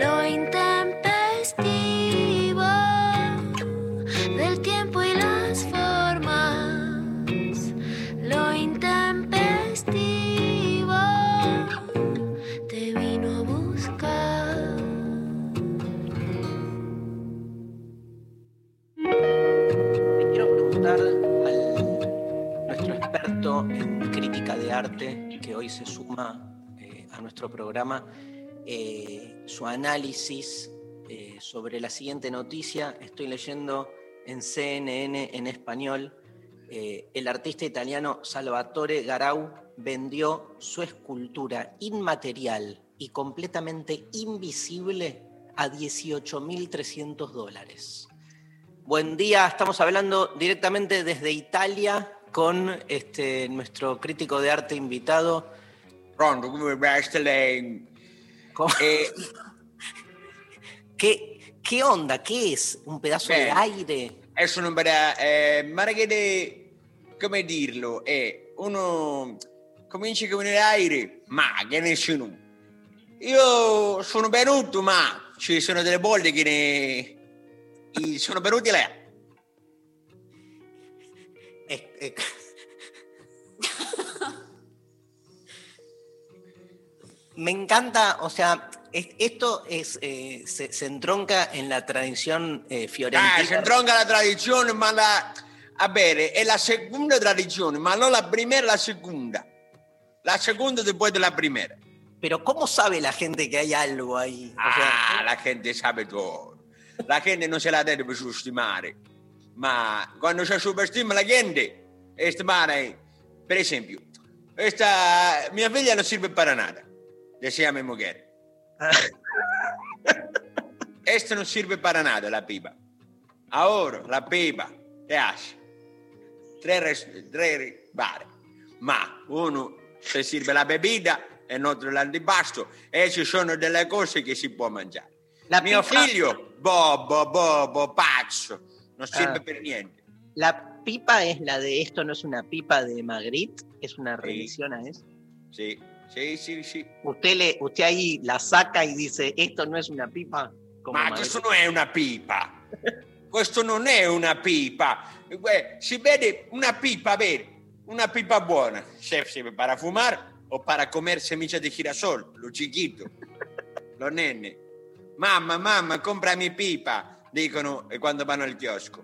Lo intempestivo del tiempo y las formas. Lo intempestivo te vino a buscar. Quiero preguntar al nuestro experto en crítica de arte que hoy se suma nuestro programa eh, su análisis eh, sobre la siguiente noticia. Estoy leyendo en CNN en español. eh, el artista italiano Salvatore Garau vendió su escultura inmaterial y completamente invisible a 18.300 dólares. Buen día, estamos hablando directamente desde Italia con este, nuestro crítico de arte invitado. Pronto, come lei? ¿Cómo- Eh, ¿Qué, ¿Qué onda? ¿Qué es? ¿Un pedazo de Bene. aire? adesso non per... Eh, ma che come dirlo? Eh, uno comincia con l'aereo, ma che nessuno. Io sono venuto, ma ci sono delle bolle che ne... sono venuti là. Es- eh, Me encanta, o sea, es- esto es, eh, se, se entronca en la tradición eh, fiorentina. Ah, si entronca la tradizione, ma la... A bene, è la seconda tradizione, ma non la prima, la seconda. La seconda después de la primera. Pero ¿cómo sabe la gente que hay algo ahí? O sea, Ah, la gente sabe tutto. La gente non se la deve per sottostimare. Ma quando c'è superstima la gente, e stimare, per esempio, questa mia figlia non serve per nada. Le si chiama moglie. Questa non serve per nada la pipa. Ora la pipa, te hace. Tre, res- tre bar. Ma uno se serve la bebida e l'altro l'antipasto e ci sono delle cose che si può mangiare. La Mio pipa- figlio, bobo, bobo, pazzo, non serve Ah. per niente. La pipa es la de esto no es una pipa de Magritte, es una revisión a eso. Sì, sì, sì, sì. Usted le, usted ahí la saca y dice esto no es una pipa. Como Ma questo non è una pipa. questo non è una pipa. Si vede una pipa vera, una pipa buona. Serve per fumare o per comer semilla di girasol, lo chiquito, lo nenne. Mamma, mamma, comprami pipa, dicono quando vanno al chiosco.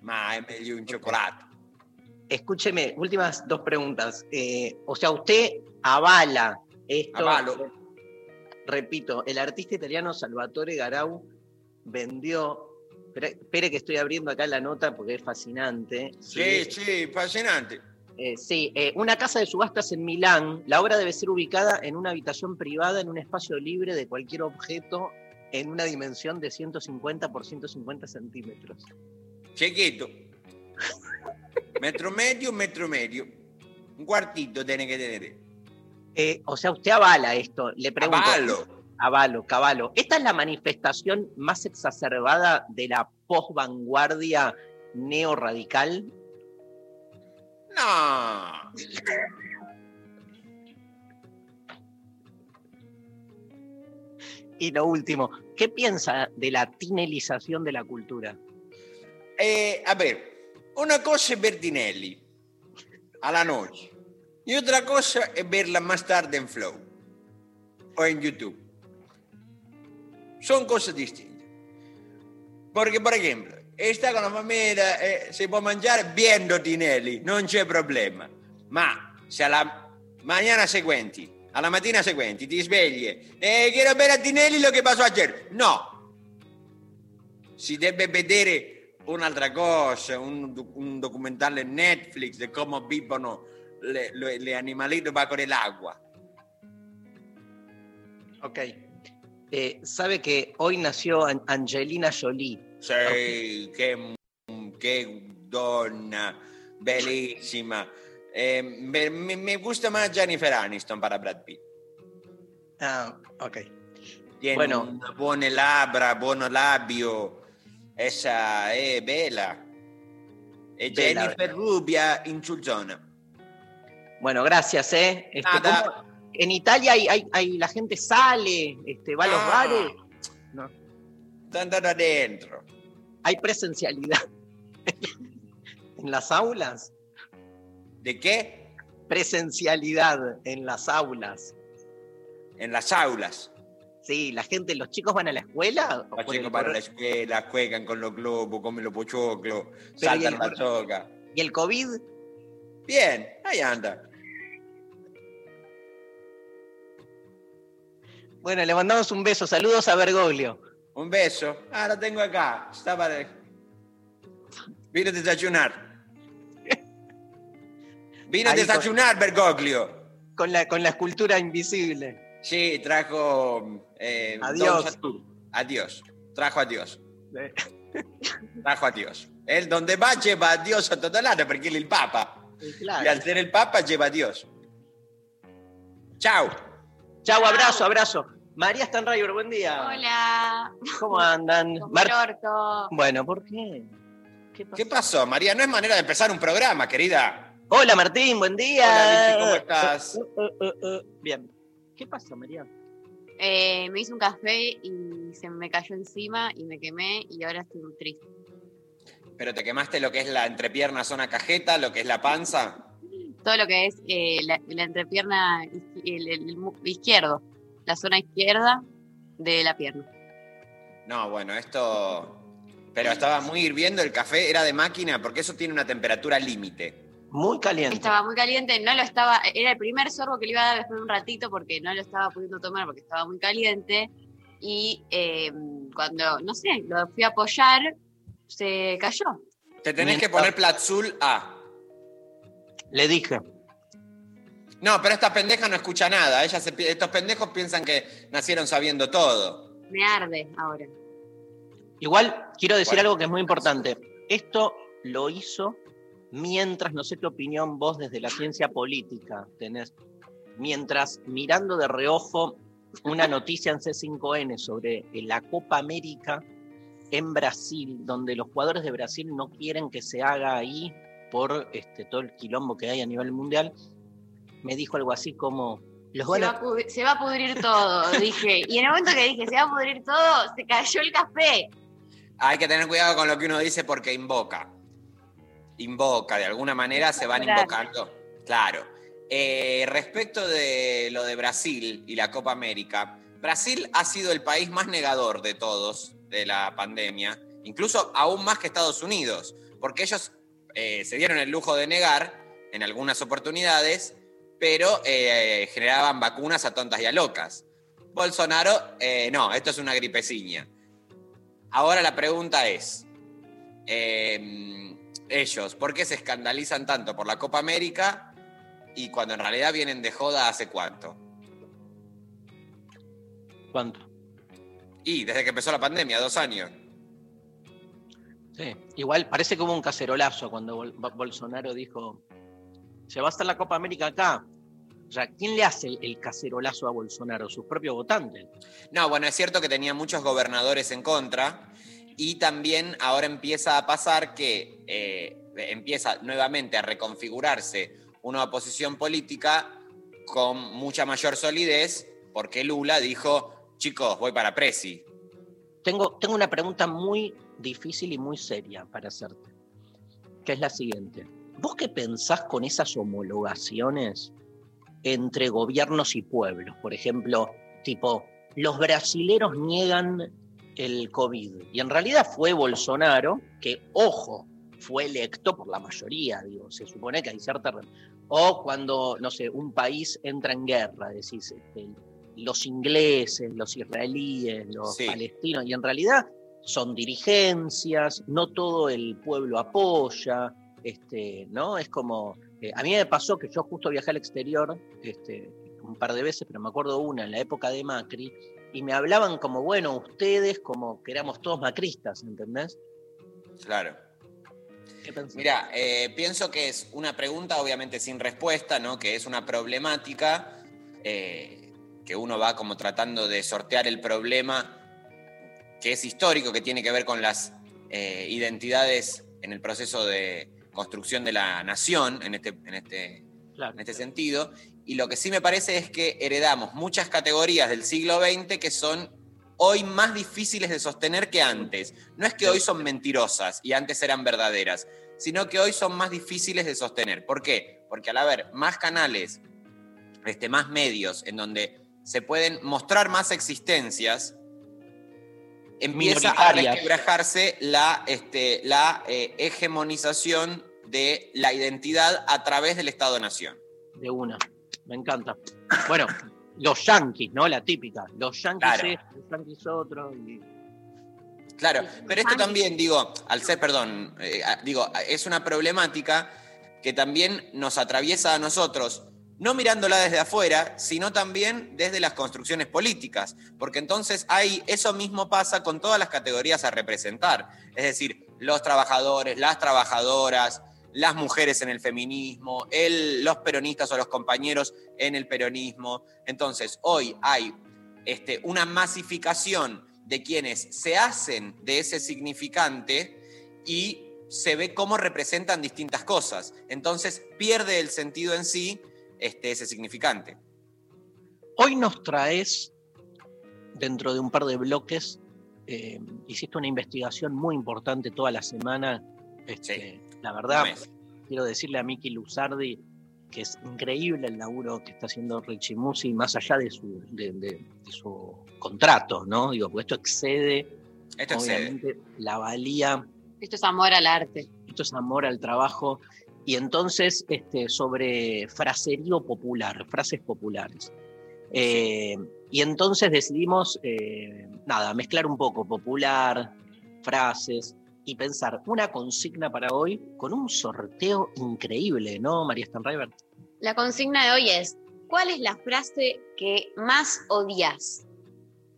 Ma è meglio un cioccolato. Escúcheme, últimas dos preguntas. Eh, o sea, usted avala esto. Avalo. Repito, el artista italiano Salvatore Garau vendió. Espere, que estoy abriendo acá la nota porque es fascinante. Sì, sì, fascinante. Eh, sí, eh, una casa de subastas en Milán. La obra debe ser ubicada en una habitación privada, en un espacio libre de cualquier objeto, en una dimensión de 150 por 150 centímetros. Chiquito. Metro medio, metro medio. Un cuartito tiene que tener. Eh, o sea, usted avala esto. Le pregunto. Avalo. Avalo, caballo. ¿Esta es la manifestación más exacerbada de la posvanguardia neorradical? No. Y lo último, ¿qué piensa de la tinelización de la cultura? Eh, a ver, una cosa es Bertinelli a la noche y otra cosa es verla más tarde en Flow o en YouTube. Son cosas distintas. Porque, por ejemplo, sta con la famiglia, eh, si può mangiare viendo Tinelli, non c'è problema. Ma se alla mañana seguente, alla mattina seguente, ti svegli e quiero ver a Tinelli lo che passò ieri. No, si deve vedere un'altra cosa, un, un documentario Netflix di come vivono le, le, le animaliti bajo l'acqua. Ok. Eh, sabe que hoy nació An- Angelina Jolie. Sí, qué, qué donna, bellissima. Eh, me, me- gusta más Jennifer Aniston para Brad Pitt. Ah, ok. Tiene Bueno. una buone labbra, buono labio. Esa è bella. E Bella. Jennifer Rubia insulzona. Bueno, gracias, ¿eh? Este, Nada. ¿cómo- en Italia hay, hay- hay- la gente sale, este, va a los Ah. bares. No, Sta andando adentro. hay presencialidad. en las aulas, ¿De qué? presencialidad en las aulas. En las aulas. Sí, la gente, los chicos van a la escuela. Los chicos van a la escuela, juegan con los globos, comen los pochoclos, saltan la soga. ¿Y el COVID? Bien, ahí anda. Bueno, le mandamos un beso. Saludos a Bergoglio. Un beso. Ah, lo tengo acá. Estaba de... Vino a desayunar. Vino a con- desayunar, Bergoglio. Con la, con la escultura invisible. Sí, trajo... eh, Adiós. Adiós. Trajo a Dios. Eh, Trajo a Dios. Él donde va lleva a Dios a todo lado porque él es el Papa. claro. Y al ser el Papa lleva a Dios. Chao. Chau, abrazo, abrazo. María Stanrayer, buen día. Hola, ¿Cómo andan? como Mar- el orto. Bueno, ¿por qué? ¿Qué pasó? ¿Qué pasó, María? No es manera de empezar un programa, querida. Hola Martín, buen día. Hola, ¿cómo estás? Eh, eh, eh. Bien. ¿Qué pasó, María? Eh, me hice un café y se me cayó encima y me quemé y ahora estoy muy triste. Pero te quemaste lo que es la entrepierna zona cajeta, lo que es la panza. Todo lo que es eh, la, la entrepierna el, el- el mu- izquierdo, la zona izquierda de la pierna. No, bueno, esto. Pero estaba muy hirviendo el café, era de máquina, porque eso tiene una temperatura límite. Muy caliente. Estaba muy caliente, no lo estaba, era el primer sorbo que le iba a dar después de un ratito porque no lo estaba pudiendo tomar porque estaba muy caliente. Y eh, cuando, no sé, lo fui a apoyar, se cayó. Te tenés que poner Platzul A. Le dije. No, pero esta pendeja no escucha nada. Ella se estos pendejos piensan que nacieron sabiendo todo. Me arde ahora. Igual quiero decir Bueno. algo que es muy importante. Esto lo hizo mientras, no sé qué opinión vos desde la ciencia política tenés, mientras mirando de reojo una noticia en C5N sobre la Copa América en Brasil, donde los jugadores de Brasil no quieren que se haga ahí por este, todo el quilombo que hay a nivel mundial, me dijo algo así como, los Se va, a- pudrir, se va a pudrir todo, dije. Y en el momento que dije, se va a pudrir todo, se cayó el café. Hay que tener cuidado con lo que uno dice porque invoca. Invoca, de alguna manera se van invocando. Claro. Eh, respecto de lo de Brasil y la Copa América, Brasil ha sido el país más negador de todos de la pandemia, incluso aún más que Estados Unidos, porque ellos eh, se dieron el lujo de negar en algunas oportunidades, pero eh, generaban vacunas a tontas y a locas. Bolsonaro, eh, no, esto es una gripeciña. Ahora la pregunta es, eh, ellos, ¿por qué se escandalizan tanto por la Copa América y cuando en realidad vienen de joda hace cuánto? ¿Cuánto? Y desde que empezó la pandemia, dos años. Sí, igual parece que hubo un cacerolazo cuando Bol- Bo- Bolsonaro dijo, se va a hacer la Copa América acá. O sea, ¿quién le hace el, el cacerolazo a Bolsonaro? Sus propios votantes. No, bueno, es cierto que tenía muchos gobernadores en contra y también ahora empieza a pasar que eh, empieza nuevamente a reconfigurarse una oposición política con mucha mayor solidez porque Lula dijo, chicos, voy para Presi. Tengo, tengo una pregunta muy difícil y muy seria para hacerte, que es la siguiente. ¿Vos qué pensás con esas homologaciones entre gobiernos y pueblos? Por ejemplo, tipo, los brasileros niegan el COVID y en realidad fue Bolsonaro, que, ojo, fue electo por la mayoría, digo, se supone que hay cierta... O cuando, no sé, un país entra en guerra, decís, este, los ingleses, los israelíes, los Sí. palestinos, y en realidad son dirigencias, no todo el pueblo apoya, este, ¿no? Es como, eh, a mí me pasó que yo justo viajé al exterior, este, un par de veces, pero me acuerdo una en la época de Macri, y me hablaban como, bueno, ustedes, como que éramos todos macristas, ¿entendés? Claro. ¿Qué pensás? Mira, eh, pienso que es una pregunta obviamente sin respuesta, ¿no? Que es una problemática eh, que uno va como tratando de sortear el problema que es histórico, que tiene que ver con las eh, identidades en el proceso de construcción de la nación, en este, en este Claro. en este sentido. Y lo que sí me parece es que heredamos muchas categorías del siglo XX que son hoy más difíciles de sostener que antes. No es que hoy son mentirosas y antes eran verdaderas, sino que hoy son más difíciles de sostener. ¿Por qué? Porque al haber más canales, este, más medios en donde se pueden mostrar más existencias, empieza a resquebrajarse la, este, la eh, hegemonización de la identidad a través del Estado-Nación. De una. Me encanta. Bueno, los yanquis, ¿no? La típica. Los yanquis Claro. esto, los yanquis otro. y- Claro, pero esto también, digo, al ser, perdón, eh, digo, es una problemática que también nos atraviesa a nosotros, no mirándola desde afuera, sino también desde las construcciones políticas, porque entonces hay, eso mismo pasa con todas las categorías a representar, es decir, los trabajadores, las trabajadoras, las mujeres en el feminismo, los peronistas o los compañeros en el peronismo. Entonces, hoy hay este, una masificación de quienes se hacen de ese significante y se ve cómo representan distintas cosas. Entonces pierde el sentido en sí este, ese significante. Hoy nos traes, dentro de un par de bloques, eh, hiciste una investigación muy importante toda la semana. Este, La verdad, quiero decirle a Miki Luzardi que es increíble el laburo que está haciendo Richie Musi, más allá de su, de, de- de su contrato, ¿no? Digo, porque esto excede, Esto excede. obviamente, la valía Esto es amor al arte. esto es amor al trabajo. Y entonces, este, sobre fraserío popular, frases populares. Eh, y entonces decidimos, eh, nada, mezclar un poco popular, frases, y pensar una consigna para hoy con un sorteo increíble, ¿no, María Stanriver? La consigna de hoy es, ¿cuál es la frase que más odias?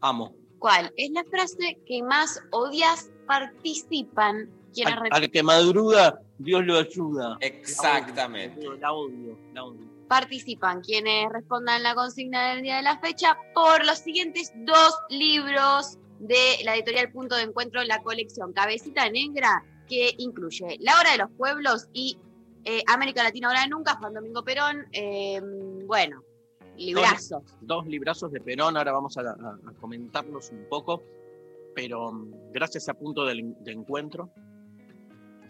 Amo. ¿Cuál? Es la frase que más odias participan Al, al que madruga, Dios lo ayuda. Exactamente. La odio, la odio. participan quienes respondan la consigna del día de la fecha por los siguientes dos libros de la editorial Punto de Encuentro, la colección Cabecita Negra, que incluye La Hora de los Pueblos y eh, América Latina Ahora de Nunca, Juan Domingo Perón. eh, bueno, librazos. dos librazos de Perón, ahora vamos a, a- a comentarlos un poco, pero mm, gracias a punto de encuentro,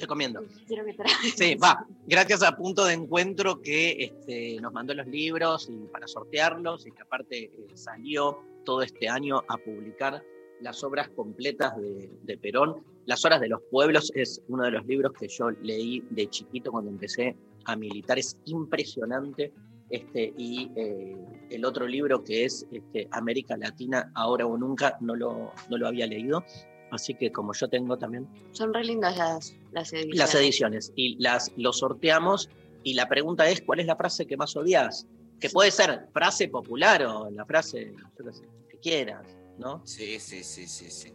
te comiendo. Quiero que traes. Sí, va, gracias a punto de encuentro que este, nos mandó los libros y para sortearlos y que aparte eh, salió todo este año a publicar las obras completas de, de Perón. Las horas de los pueblos es uno de los libros que yo leí de chiquito cuando empecé a militar, es impresionante. Este, y eh, el otro libro que es este, América Latina, ahora o nunca, no lo, no lo había leído. Así que como yo tengo también Son re lindas las, las ediciones. las ediciones y las lo sorteamos y la pregunta es ¿cuál es la frase que más odias? Que puede ser frase popular o la frase yo qué sé, que quieras, ¿no? Sí, sí, sí, sí, sí.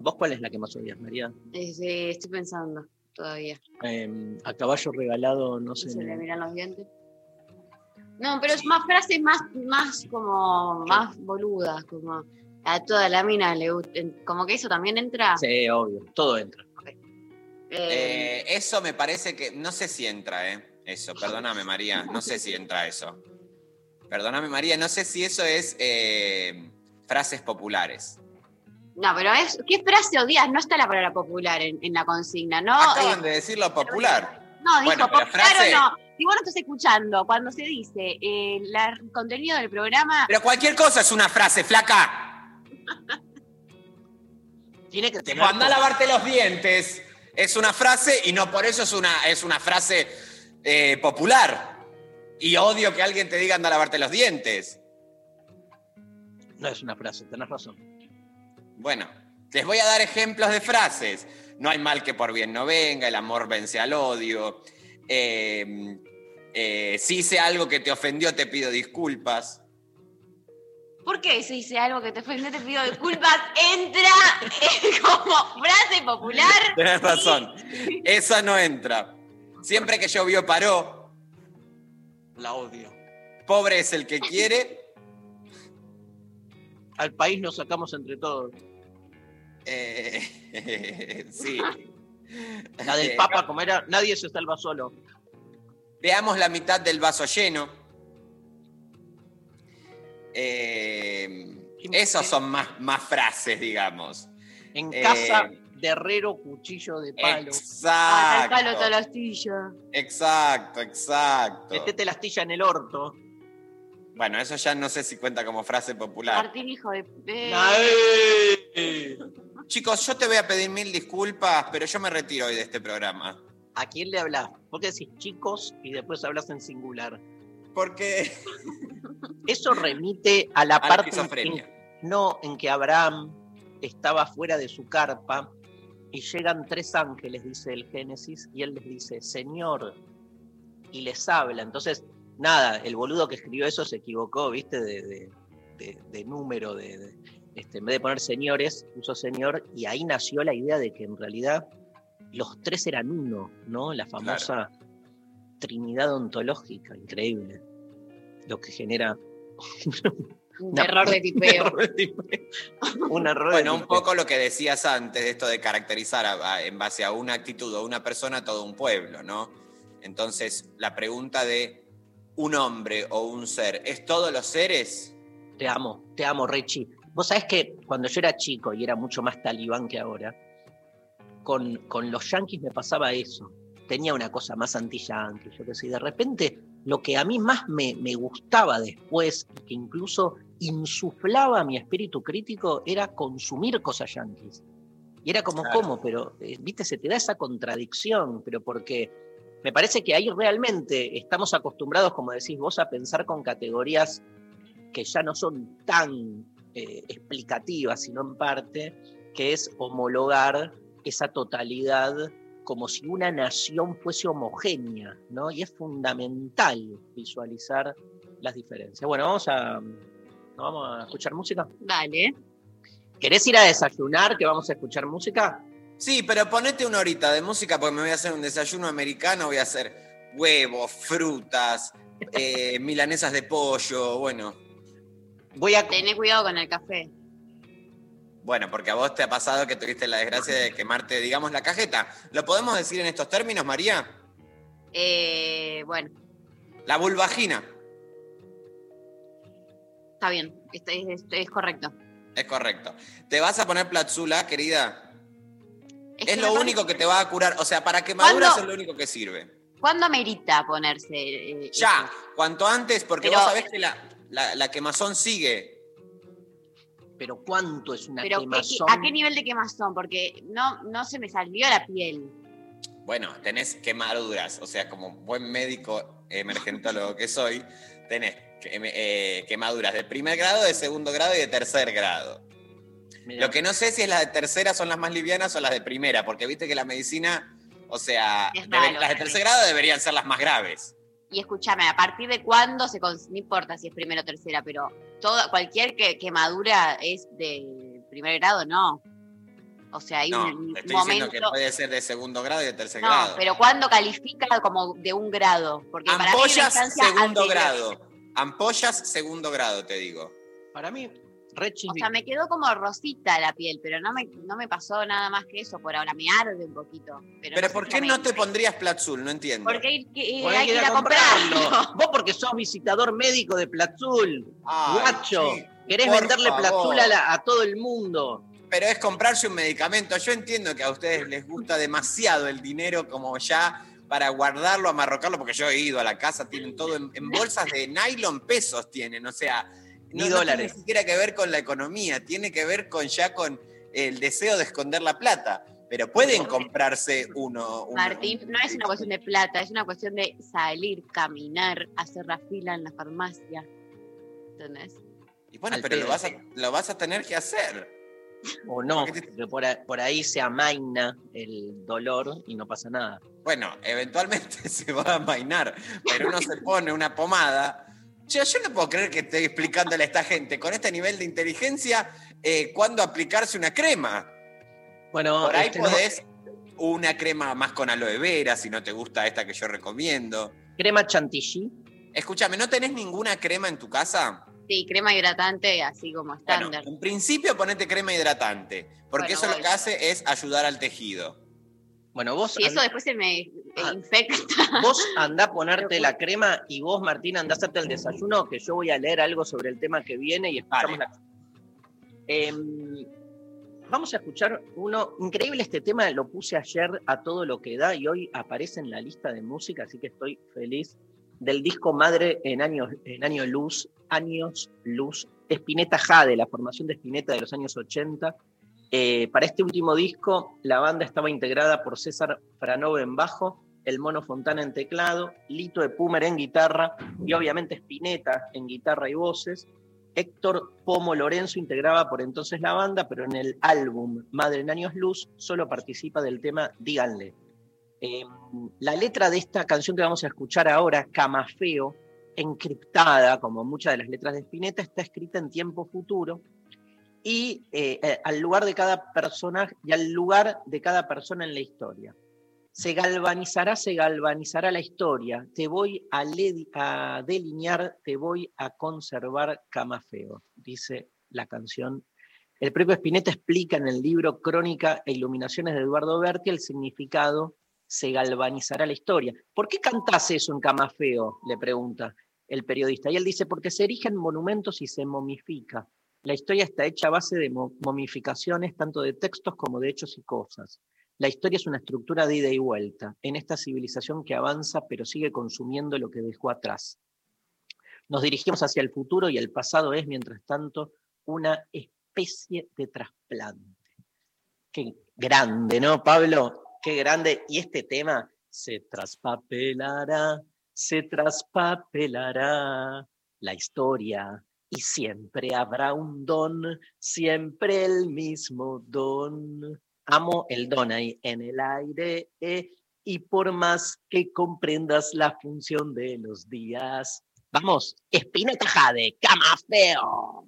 ¿Vos cuál es la que más odias, María? Este, estoy pensando todavía. Eh, a caballo regalado, no sé. Se le miran los dientes. No, pero es más frases más, más como más boludas, como a toda la mina le gusta. Como que eso también entra. Sí, obvio, todo entra. Eh, Eh, eso me parece que, no sé si entra, ¿eh? Eso, perdóname María, no sé si entra eso. Perdóname María, no sé si eso es eh, frases populares. no, pero es, ¿qué frase odias? No está la palabra popular en, en la consigna, ¿no? Acaban Eh, de decirlo popular. no, dijo bueno, popular frase- o no. Si vos no estás escuchando, cuando se dice eh, la- el contenido del programa, Pero cualquier cosa es una frase, flaca. Tiene que tener. anda a lavarte los dientes. Es una frase y no por eso es una, es una frase eh, popular. Y odio que alguien te diga anda a lavarte los dientes. No es una frase, tenés razón. Bueno, les voy a dar ejemplos de frases. No hay mal que por bien no venga, el amor vence al odio. Eh, eh, si hice algo que te ofendió, te pido disculpas. ¿Por qué si hice algo que te ofende te pido disculpas? Entra eh, como frase popular. Tenés razón. Esa no entra. Siempre que llovió paró. La odio. Pobre es el que quiere. Al país nos sacamos entre todos. Eh, sí. La del Papa, como era, nadie se salva solo. Veamos la mitad del vaso lleno. Eh, esos son más, más frases, En digamos. Eh, casa de herrero, cuchillo de palo. Ah, Exacto. la astilla. Exacto, exacto. Metete la astilla en el orto. Bueno, eso ya no sé si cuenta como frase popular. Martín, hijo de. eh, Ay. Chicos, yo te voy a pedir mil disculpas, pero yo me retiro hoy de este programa. ¿A quién le hablas? ¿Por qué decís chicos y después hablas en singular? Porque. Eso remite a la A la parte en no en que Abraham estaba fuera de su carpa y llegan tres ángeles, dice el Génesis, y él les dice, Señor, y les habla. Entonces, nada, el boludo que escribió eso se equivocó, ¿viste? De, de- de- de número, de, de- este, en vez de poner señores, puso señor, y ahí nació la idea de que en realidad los tres eran uno, ¿no? La famosa trinidad ontológica, increíble. Lo que genera Un error de tipeo. un error. Bueno, de un poco lo que decías antes, de esto de caracterizar a- a- en base a una actitud o una persona todo un pueblo, ¿no? Entonces, la pregunta de un hombre o un ser, ¿es todos los seres? Te amo, te amo, Rechi. Vos sabés que cuando yo era chico y era mucho más talibán que ahora, con, con los yanquis me pasaba eso. Tenía una cosa más anti-yanqui, yo qué sé. y De repente, lo que a mí más me, me gustaba después, que incluso insuflaba mi espíritu crítico, era consumir cosas yanquis. Y era como, Claro. ¿cómo? Pero, eh, viste, se te da esa contradicción, pero porque me parece que ahí realmente estamos acostumbrados, como decís vos, a pensar con categorías que ya no son tan eh, explicativas, sino en parte, que es homologar esa totalidad como si una nación fuese homogénea, ¿no? Y es fundamental visualizar las diferencias. Bueno, vamos a, vamos a escuchar música. Dale. ¿Querés ir a desayunar que vamos a escuchar música? Sí, pero ponete una horita de música porque me voy a hacer un desayuno americano, voy a hacer huevos, frutas, eh, milanesas de pollo, bueno. Voy a... Tené cuidado con el café. Bueno, porque a vos te ha pasado que tuviste la desgracia de quemarte, digamos, la cajeta. ¿Lo podemos decir en estos términos, María? Eh, bueno, La vulvagina. está bien. Esto es, es- es correcto. Es correcto. ¿Te vas a poner platzula, querida? Es, que lo único que te va a curar. O sea, para quemaduras es lo único que sirve. ¿Cuándo amerita ponerse? eh, Ya, eso? cuanto antes, porque Pero- vos sabés que la, la, la quemazón sigue. Pero ¿cuánto es una Pero. ¿a qué nivel de quemazón? Porque no, no se me salió la piel. Bueno, tenés quemaduras. O sea, como buen médico emergentólogo que soy, tenés quem- eh, quemaduras de primer grado, de segundo grado y de tercer grado. Mirá. Lo que no sé si es las de tercera son las más livianas o las de primera, porque viste que la medicina, o sea, las de tercer grado deberían ser las más graves. Y escúchame, ¿a partir de cuándo se cons- No importa si es primera o tercera, pero toda, cualquier que- quemadura es de primer grado, no. O sea, hay No, un te estoy momento. diciendo que puede ser de segundo grado y de tercer no, grado. pero ¿cuándo califica como de un grado? Porque para mí Ampollas, segundo anterior. grado. Ampollas, segundo grado, te digo. Para mí, O sea, me quedó como rosita la piel, pero no me, no me pasó nada más que eso por ahora. Me arde un poquito. Pero, ¿por qué no te pondrías Platzul? No entiendo. Porque hay que, Porque hay que ir a comprarlo. Vos porque sos visitador médico de Platzul, Ay, guacho. sí, Querés por venderle favor. Platzul a, la- a todo el mundo. Pero es comprarse un medicamento. Yo entiendo que a ustedes les gusta demasiado el dinero como ya para guardarlo, amarrocarlo, porque yo he ido a la casa, tienen todo en, en bolsas de nylon pesos tienen, o sea, Ni no, no dólares. tiene ni siquiera que ver con la economía, tiene que ver con ya con el deseo de esconder la plata. Pero pueden comprarse uno. uno- Martín, no es una cuestión de plata, es una cuestión de salir, caminar, hacer la fila en la farmacia. ¿Entendés? Y bueno, Al pero lo vas, a, lo vas a tener que hacer. O no, Porque por, por ahí se amaina el dolor y no pasa nada. Bueno, eventualmente se va a amainar, pero uno se pone una pomada Yo, yo no puedo creer que esté explicándole a esta gente con este nivel de inteligencia eh, cuándo aplicarse una crema. Bueno, Por ahí este, no, podés una crema más con aloe vera si no te gusta esta que yo recomiendo. crema chantilly. Escúchame, ¿no tenés ninguna crema en tu casa? Sí, crema hidratante, así como Bueno, estándar. en principio ponete crema hidratante, porque Bueno, eso lo que hace es ayudar al tejido. Bueno, vos, y eso and- después se me eh, Ah. infecta. vos andá a ponerte la crema y vos, Martín, andá a hacerte el desayuno, que yo voy a leer algo sobre el tema que viene y escuchamos Dale. la... Em, vamos a escuchar uno, increíble este tema, lo puse ayer a todo lo que da y hoy aparece en la lista de música, así que estoy feliz del disco Madre en años, en año luz, años luz, Spinetta Jade, la formación de Spinetta de los años 80. Eh, para este último disco, la banda estaba integrada por César Franove en bajo, el Mono Fontana en teclado, Lito de Pumer en guitarra y obviamente Spinetta en guitarra y voces. Héctor Pomo Lorenzo integraba por entonces la banda, pero en el álbum Madre en Años Luz solo participa del tema Díganle. Eh, la letra de esta canción que vamos a escuchar ahora, Camafeo, encriptada, como muchas de las letras de Spinetta, está escrita en tiempo futuro y eh, eh, al lugar de cada personaje y al lugar de cada persona en la historia. Se galvanizará, se galvanizará la historia. Te voy a, a delinear, te voy a conservar Camafeo, dice la canción. El propio Spinetta explica en el libro Crónica e Iluminaciones de Eduardo Berti el significado se galvanizará la historia. ¿Por qué cantás eso en Camafeo? Le pregunta el periodista. Y él dice, porque se erigen monumentos y se momifica. La historia está hecha a base de mo- momificaciones, tanto de textos como de hechos y cosas. La historia es una estructura de ida y vuelta, en esta civilización que avanza pero sigue consumiendo lo que dejó atrás. Nos dirigimos hacia el futuro y el pasado es, mientras tanto, una especie de trasplante. Qué grande, ¿no, Pablo? Qué grande. Y este tema se traspapelará, se traspapelará la historia y siempre habrá un don, siempre el mismo don. Amo el don ahí en el aire eh, y por más que comprendas la función de los días. Vamos, Espineta Jade, Camafeo. Se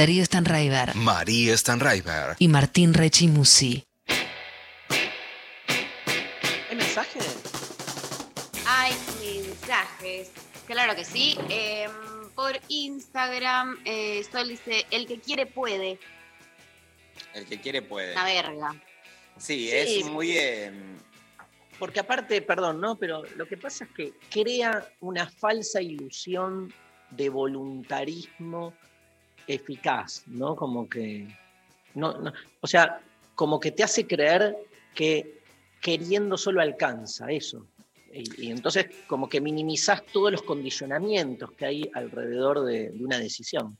Darío Stanraiver María Stanraiver. y Martín Rechimusi. ¿Hay mensaje? Hay mensajes. Claro que sí. Em, por Instagram, eh, Sol dice: El que quiere puede. El que quiere puede. Una verga. Sí, Sí. es muy... eh, Porque aparte, perdón, ¿no? Pero lo que pasa es que crea una falsa ilusión de voluntarismo eficaz, ¿no? Como que. No, no- o sea, como que te hace creer que queriendo solo alcanza eso. Y, entonces, como que minimizás todos los condicionamientos que hay alrededor de, de una decisión.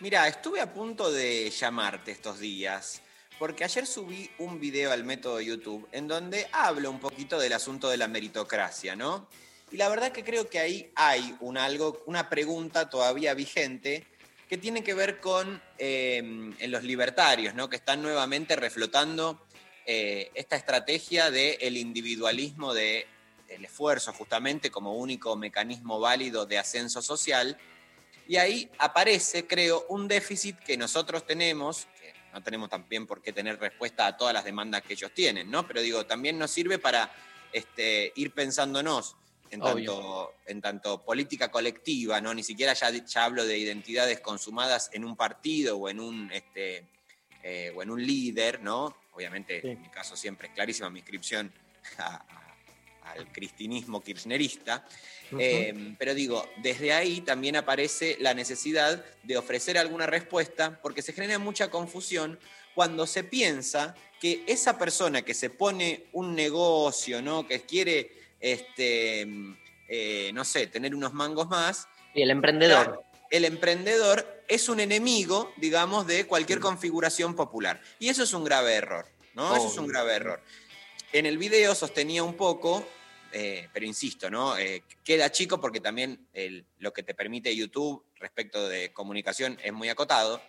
Mira, estuve a punto de llamarte estos días, porque ayer subí un video al método YouTube en donde hablo un poquito del asunto de la meritocracia, ¿no? Y la verdad que creo que ahí hay un algo, una pregunta todavía vigente que tiene que ver con eh, los libertarios, ¿no? Que están nuevamente reflotando eh, esta estrategia del individualismo de el esfuerzo justamente como único mecanismo válido de ascenso social. Y ahí aparece, creo, un déficit que nosotros tenemos, que no tenemos también por qué tener respuesta a todas las demandas que ellos tienen, ¿no? Pero digo, también nos sirve para este, ir pensándonos en tanto, en tanto política colectiva, ¿no? Ni siquiera ya, ya hablo de identidades consumadas en un partido o en un, este, eh, o en un líder, ¿no? Obviamente, Sí. en mi caso siempre es clarísima mi inscripción a- a- al cristinismo kirchnerista. Eh, pero digo, desde ahí también aparece la necesidad de ofrecer alguna respuesta porque se genera mucha confusión cuando se piensa que esa persona que se pone un negocio, ¿no? que quiere, este, eh, no sé, tener unos mangos más, Y el emprendedor. el emprendedor es un enemigo, digamos, de cualquier configuración popular. Y eso es un grave error, ¿no? Eso es un grave error. En el video sostenía un poco, eh, pero insisto, ¿no? Eh, queda chico porque también el- lo que te permite YouTube respecto de comunicación es muy acotado,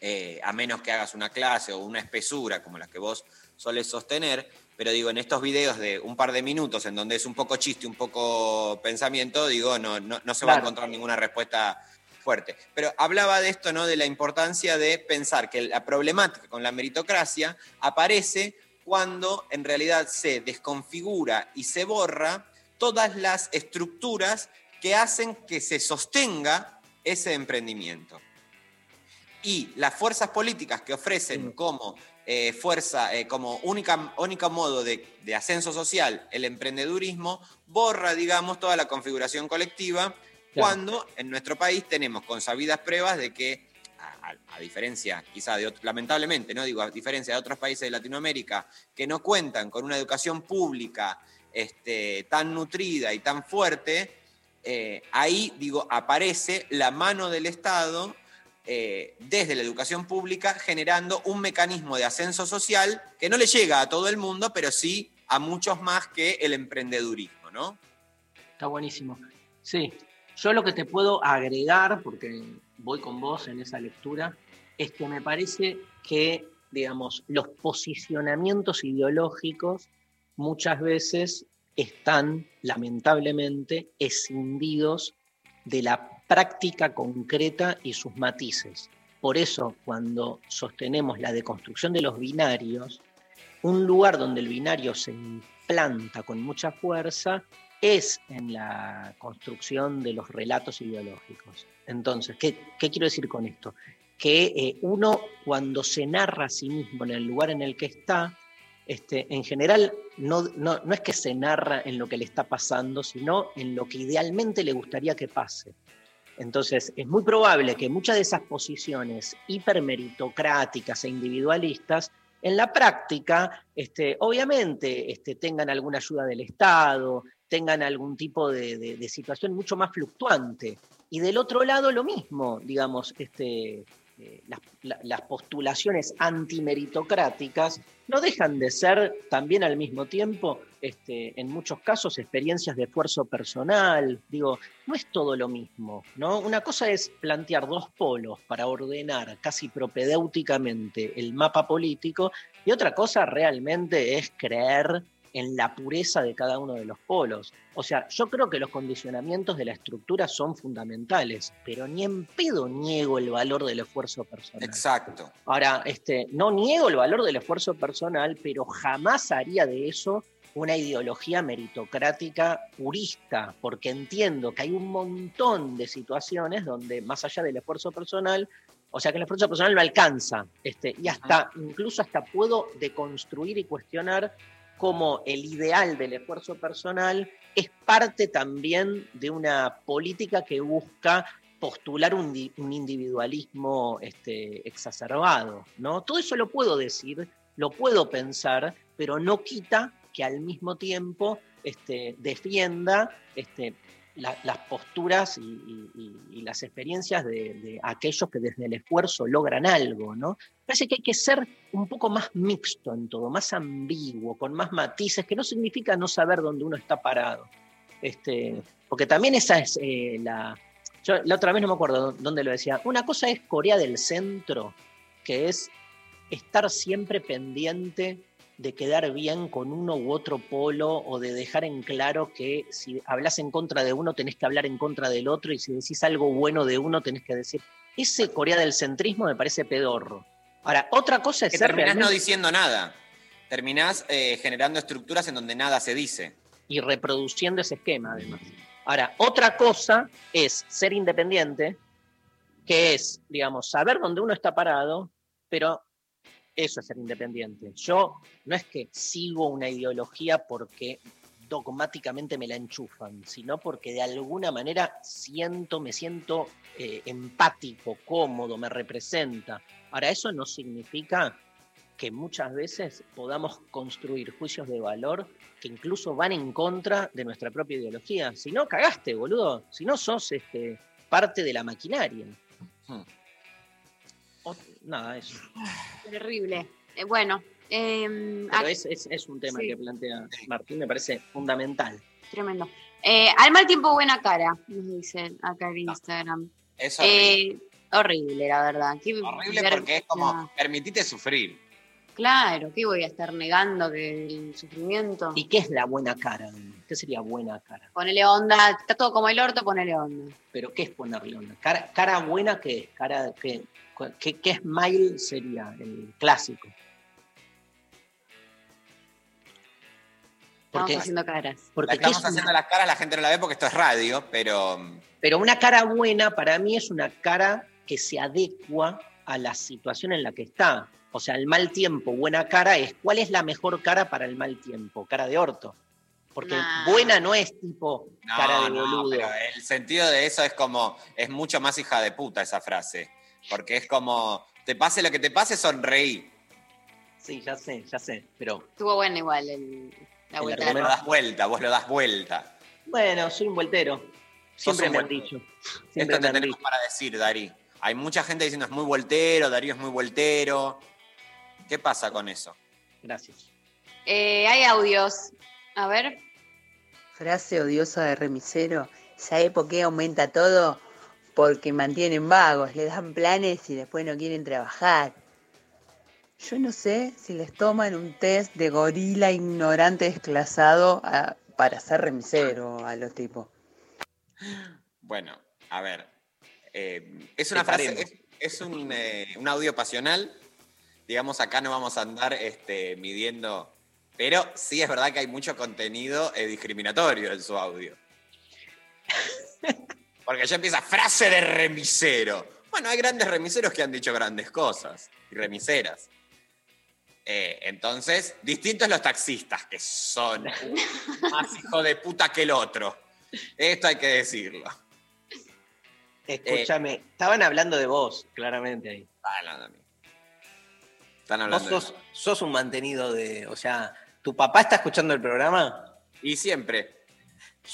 eh, a menos que hagas una clase o una espesura como la que vos solés sostener, pero digo, en estos videos de un par de minutos en donde es un poco chiste, un poco pensamiento, digo, no, no, no se va a encontrar ninguna respuesta fuerte. Pero hablaba de esto, ¿no? De la importancia de pensar que la problemática con la meritocracia aparece cuando en realidad se desconfigura y se borra todas las estructuras que hacen que se sostenga ese emprendimiento. Y las fuerzas políticas que ofrecen como eh, fuerza, eh, como única, único modo de, de ascenso social el emprendedurismo, borra, digamos, toda la configuración colectiva, cuando en nuestro país tenemos consabidas pruebas de que, a, a- a diferencia quizá de, lamentablemente, ¿no? Digo, a diferencia de otros países de Latinoamérica que no cuentan con una educación pública este, tan nutrida y tan fuerte, eh, ahí, digo, aparece la mano del Estado eh, desde la educación pública generando un mecanismo de ascenso social que no le llega a todo el mundo, pero sí a muchos más que el emprendedurismo, ¿no? Está buenísimo. Sí, yo lo que te puedo agregar, porque voy con vos en esa lectura, es que me parece que, digamos, los posicionamientos ideológicos muchas veces están, lamentablemente, escindidos de la práctica concreta y sus matices. Por eso, cuando sostenemos la deconstrucción de los binarios, un lugar donde el binario se implanta con mucha fuerza es en la construcción de los relatos ideológicos. Entonces, ¿qué, quiero decir con esto? Que eh, uno cuando se narra a sí mismo en el lugar en el que está, este, en general no, no, no es que se narra en lo que le está pasando, sino en lo que idealmente le gustaría que pase. Entonces, es muy probable que muchas de esas posiciones hipermeritocráticas e individualistas, en la práctica, este, obviamente, este, tengan alguna ayuda del Estado, tengan algún tipo de, de- de situación mucho más fluctuante. Y del otro lado, lo mismo, digamos, este, eh, las, la- las postulaciones antimeritocráticas no dejan de ser también al mismo tiempo, este, en muchos casos, experiencias de esfuerzo personal. Digo, no es todo lo mismo, ¿no? Una cosa es plantear dos polos para ordenar casi propedéuticamente el mapa político y otra cosa realmente es creer en la pureza de cada uno de los polos. O sea, yo creo que los condicionamientos de la estructura son fundamentales, pero ni en pedo niego el valor del esfuerzo personal. Exacto. Ahora, este, no niego el valor del esfuerzo personal, pero jamás haría de eso una ideología meritocrática purista, porque entiendo que hay un montón de situaciones donde más allá del esfuerzo personal, o sea que el esfuerzo personal no alcanza, este, y hasta, incluso hasta puedo deconstruir y cuestionar cómo el ideal del esfuerzo personal es parte también de una política que busca postular un, di- un individualismo este, exacerbado. ¿no? Todo eso lo puedo decir, lo puedo pensar, pero no quita que al mismo tiempo este, defienda este, la- las posturas y, las experiencias de, de aquellos que desde el esfuerzo logran algo. ¿no? Parece que hay que ser un poco más mixto en todo, más ambiguo, con más matices, que no significa no saber dónde uno está parado. Este, porque también esa es eh, la... Yo la otra vez no me acuerdo dónde lo decía. Una cosa es Corea del Centro, que es estar siempre pendiente de quedar bien con uno u otro polo o de dejar en claro que si hablas en contra de uno tenés que hablar en contra del otro y si decís algo bueno de uno tenés que decir. Ese Corea del centrismo me parece pedorro. Ahora, otra cosa es Que ser terminás no diciendo nada. Terminás eh, generando estructuras en donde nada se dice. y reproduciendo ese esquema, además. Ahora, otra cosa es ser independiente, que es, digamos, saber dónde uno está parado, pero eso es ser independiente. Yo no es que sigo una ideología porque dogmáticamente me la enchufan, sino porque de alguna manera siento, me siento eh, empático, cómodo, me representa. Ahora, eso no significa que muchas veces podamos construir juicios de valor que incluso van en contra de nuestra propia ideología. Si no, cagaste, boludo. Si no, sos este, parte de la maquinaria. Hmm. O- nada, eso. Terrible. Eh, bueno, em, Pero ah, es, es- es un tema Sí. que plantea Martín, me parece fundamental. tremendo. Eh, al mal tiempo, buena cara, nos dicen acá en Instagram. Es horrible. Eh, horrible, la verdad. Qué horrible porque es como, permitite sufrir. Claro, ¿qué voy a estar negando que el sufrimiento? ¿Y qué es la buena cara? ¿Qué sería buena cara? Ponele onda, está todo como el orto, ponele onda. ¿Pero qué es ponerle onda? ¿Cara, cara buena qué es? Cara, ¿qué, qué, qué smile sería el clásico? Estamos haciendo caras. porque La ¿qué es estamos una- haciendo las caras, la gente no la ve porque esto es radio, pero Pero una cara buena para mí es una cara que se adecua a la situación en la que está. O sea, el mal tiempo, buena cara es cuál es la mejor cara para el mal tiempo, cara de orto. Porque Nah. buena no es tipo no, cara de no, boludo. pero el sentido de eso es como, es mucho más hija de puta esa frase. Porque es como, te pase lo que te pase, sonreí. Sí, ya sé, ya sé. Pero Estuvo bueno igual el, la El vuelta. Vos lo das vuelta, vos lo das vuelta. bueno, soy un vueltero. Siempre un me han dicho. Esto Siempre te me han tenemos dicho. para decir, Dari. Hay mucha gente diciendo es muy voltero, Darío es muy voltero. ¿Qué pasa con eso? Gracias. Eh, hay audios. A ver. Frase odiosa de remisero. ¿Sabe por qué aumenta todo? Porque mantienen vagos, les dan planes y después no quieren trabajar. Yo no sé si les toman un test de gorila ignorante desclasado a- para ser remisero a los tipos. Bueno, a ver. eh, es una frase, es, es un, eh, un audio pasional. Digamos, acá no vamos a andar este, midiendo. Pero sí es verdad que hay mucho contenido eh, discriminatorio en su audio. Porque ya empieza frase de remisero. Bueno, hay grandes remiseros que han dicho grandes cosas. Y remiseras. Eh, entonces, distintos los taxistas, que son más hijo de puta que el otro. Esto hay que decirlo. Escúchame, estaban hablando de vos, claramente ahí. Hablando de mí. Están Vos hablando sos, sos un mantenido de. O sea, ¿tu papá está escuchando el programa? Y siempre.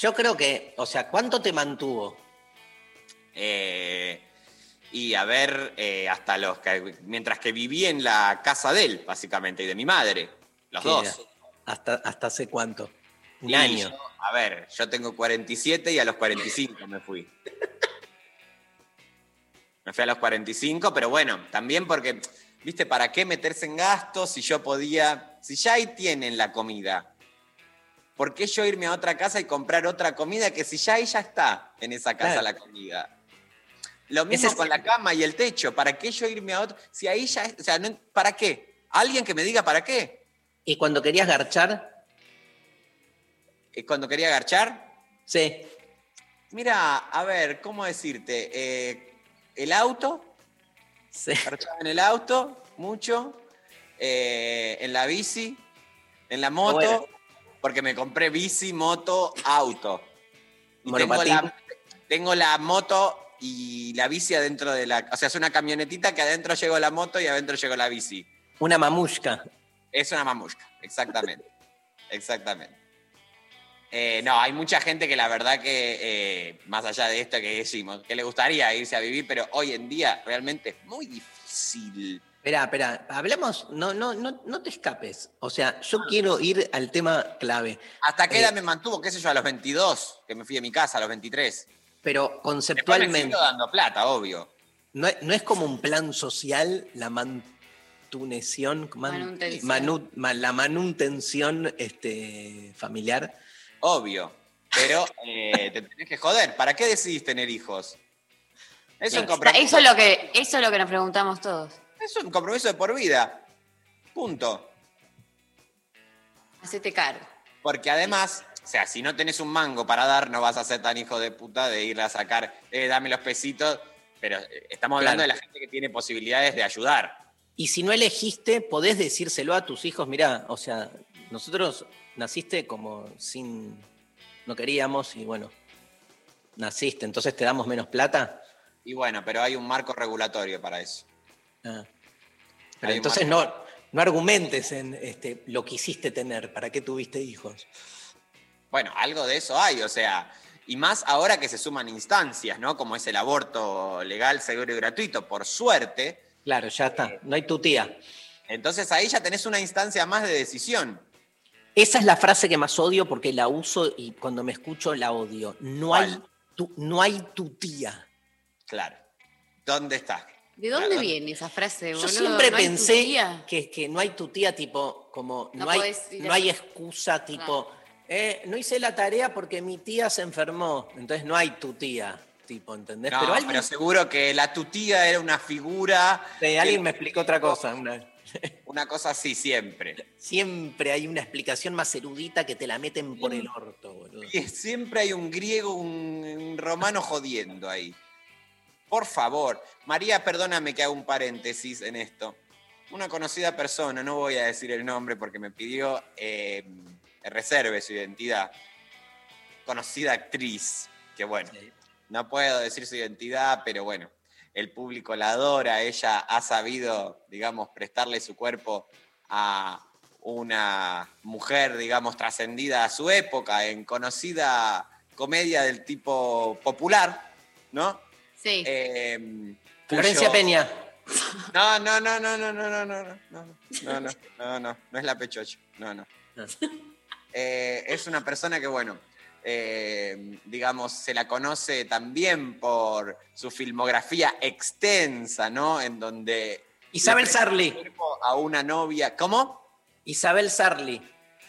Yo creo que, o sea, ¿cuánto te mantuvo? eh, y a ver, eh, hasta los que. Mientras que viví en la casa de él, básicamente, y de mi madre. Los ¿Qué dos. ¿Hasta, ¿Hasta hace cuánto? Un Y año. yo, a ver, yo tengo 47 y a los 45 me fui. Me fui a los 45, pero bueno, también porque, viste, ¿para qué meterse en gastos si yo podía, si ya ahí tienen la comida? ¿por qué yo irme a otra casa y comprar otra comida que si ya ella está en esa casa Claro. la comida? Lo mismo es- con la cama y el techo. ¿Para qué yo irme a otro? Si ahí ya, o sea, no- ¿para qué? Alguien que me diga para qué. Y cuando querías garchar, Cuando quería garchar, sí. mira, a ver, ¿cómo decirte? Eh, el auto, sí. en el auto, mucho. eh, en la bici, en la moto, Bueno. porque me compré bici, moto, auto. Y tengo la, tengo la moto y la bici adentro de la. O sea, es una camionetita que adentro llegó la moto y adentro llegó la bici. Una mamushka. Es una mamushka, exactamente. exactamente. Eh, no, hay mucha gente que la verdad que, eh, más allá de esto que decimos, que le gustaría irse a vivir, pero hoy en día realmente es muy difícil. Espera, espera, hablemos, no, no, no, no te escapes. O sea, yo Ah. quiero ir al tema clave, ¿Hasta qué Eh, edad me mantuvo? ¿Qué sé yo? A los 22, que me fui de mi casa, a los 23. pero me conceptualmente, siguió dando plata, obvio. no, es- no es como un plan social la mantuneción, man- Manutención. manu- ma- la manutención este, familiar. Obvio. Pero eh, te tenés que joder. ¿Para qué decidís tener hijos? Es un, Está- compromiso, Eso es lo que, eso es lo que nos preguntamos todos. es un compromiso de por vida. Punto. Hacete caro. Porque además, o sea, si no tenés un mango para dar, no vas a ser tan hijo de puta de ir a sacar, eh, dame los pesitos. Pero eh, estamos hablando Claro. de la gente que tiene posibilidades de ayudar. Y si no elegiste, podés decírselo a tus hijos, mirá, o sea, nosotros naciste como sin, no queríamos y bueno, naciste, entonces te damos menos plata. Y bueno, pero hay un marco regulatorio para eso. Ah. Pero Hay entonces no, no argumentes en este, lo que hiciste tener, ¿para qué tuviste hijos? Bueno, algo de eso hay, o sea, y más ahora que se suman instancias, ¿no? Como es el aborto legal, seguro y gratuito, por suerte. Claro, ya está, no hay tu tía. Entonces ahí ya tenés una instancia más de decisión. Esa es la frase que más odio porque la uso y cuando me escucho la odio. No, ¿Cuál? hay tu, no hay tu tía. Claro. ¿Dónde está? ¿De dónde Claro. viene esa frase, Yo boludo? siempre ¿No hay tu pensé tía? que, que no hay tu tía, tipo, como no, No hay, no a- hay excusa, tipo, eh, no hice la tarea porque mi tía se enfermó, entonces no hay tu tía, tipo, ¿entendés? No, pero pero, alguien, seguro que la tutía era una figura, sí, alguien me explicó otra cosa. una- una cosa así siempre. siempre hay una explicación más erudita que te la meten por el orto, boludo. Siempre hay un griego, un, un romano jodiendo ahí. Por favor, María, perdóname que haga un paréntesis en esto. Una conocida persona, no voy a decir el nombre porque me pidió eh, reserve su identidad. Conocida actriz, que bueno, Sí. no puedo decir su identidad, pero bueno, el público la adora, ella ha sabido, digamos, prestarle su cuerpo a una mujer, digamos, trascendida a su época, en conocida comedia del tipo popular, ¿no? Sí. Eh, Florencia cuyo- Peña. No, no, no, no, no, no, no, no, no, no, no, no, no, no, no es la pechocho, no, no. No. Eh, es una persona que, bueno, eh, digamos, se la conoce también por su filmografía extensa, ¿no? En donde... Isabel Sarli. A una novia. ¿Cómo? Isabel Sarli.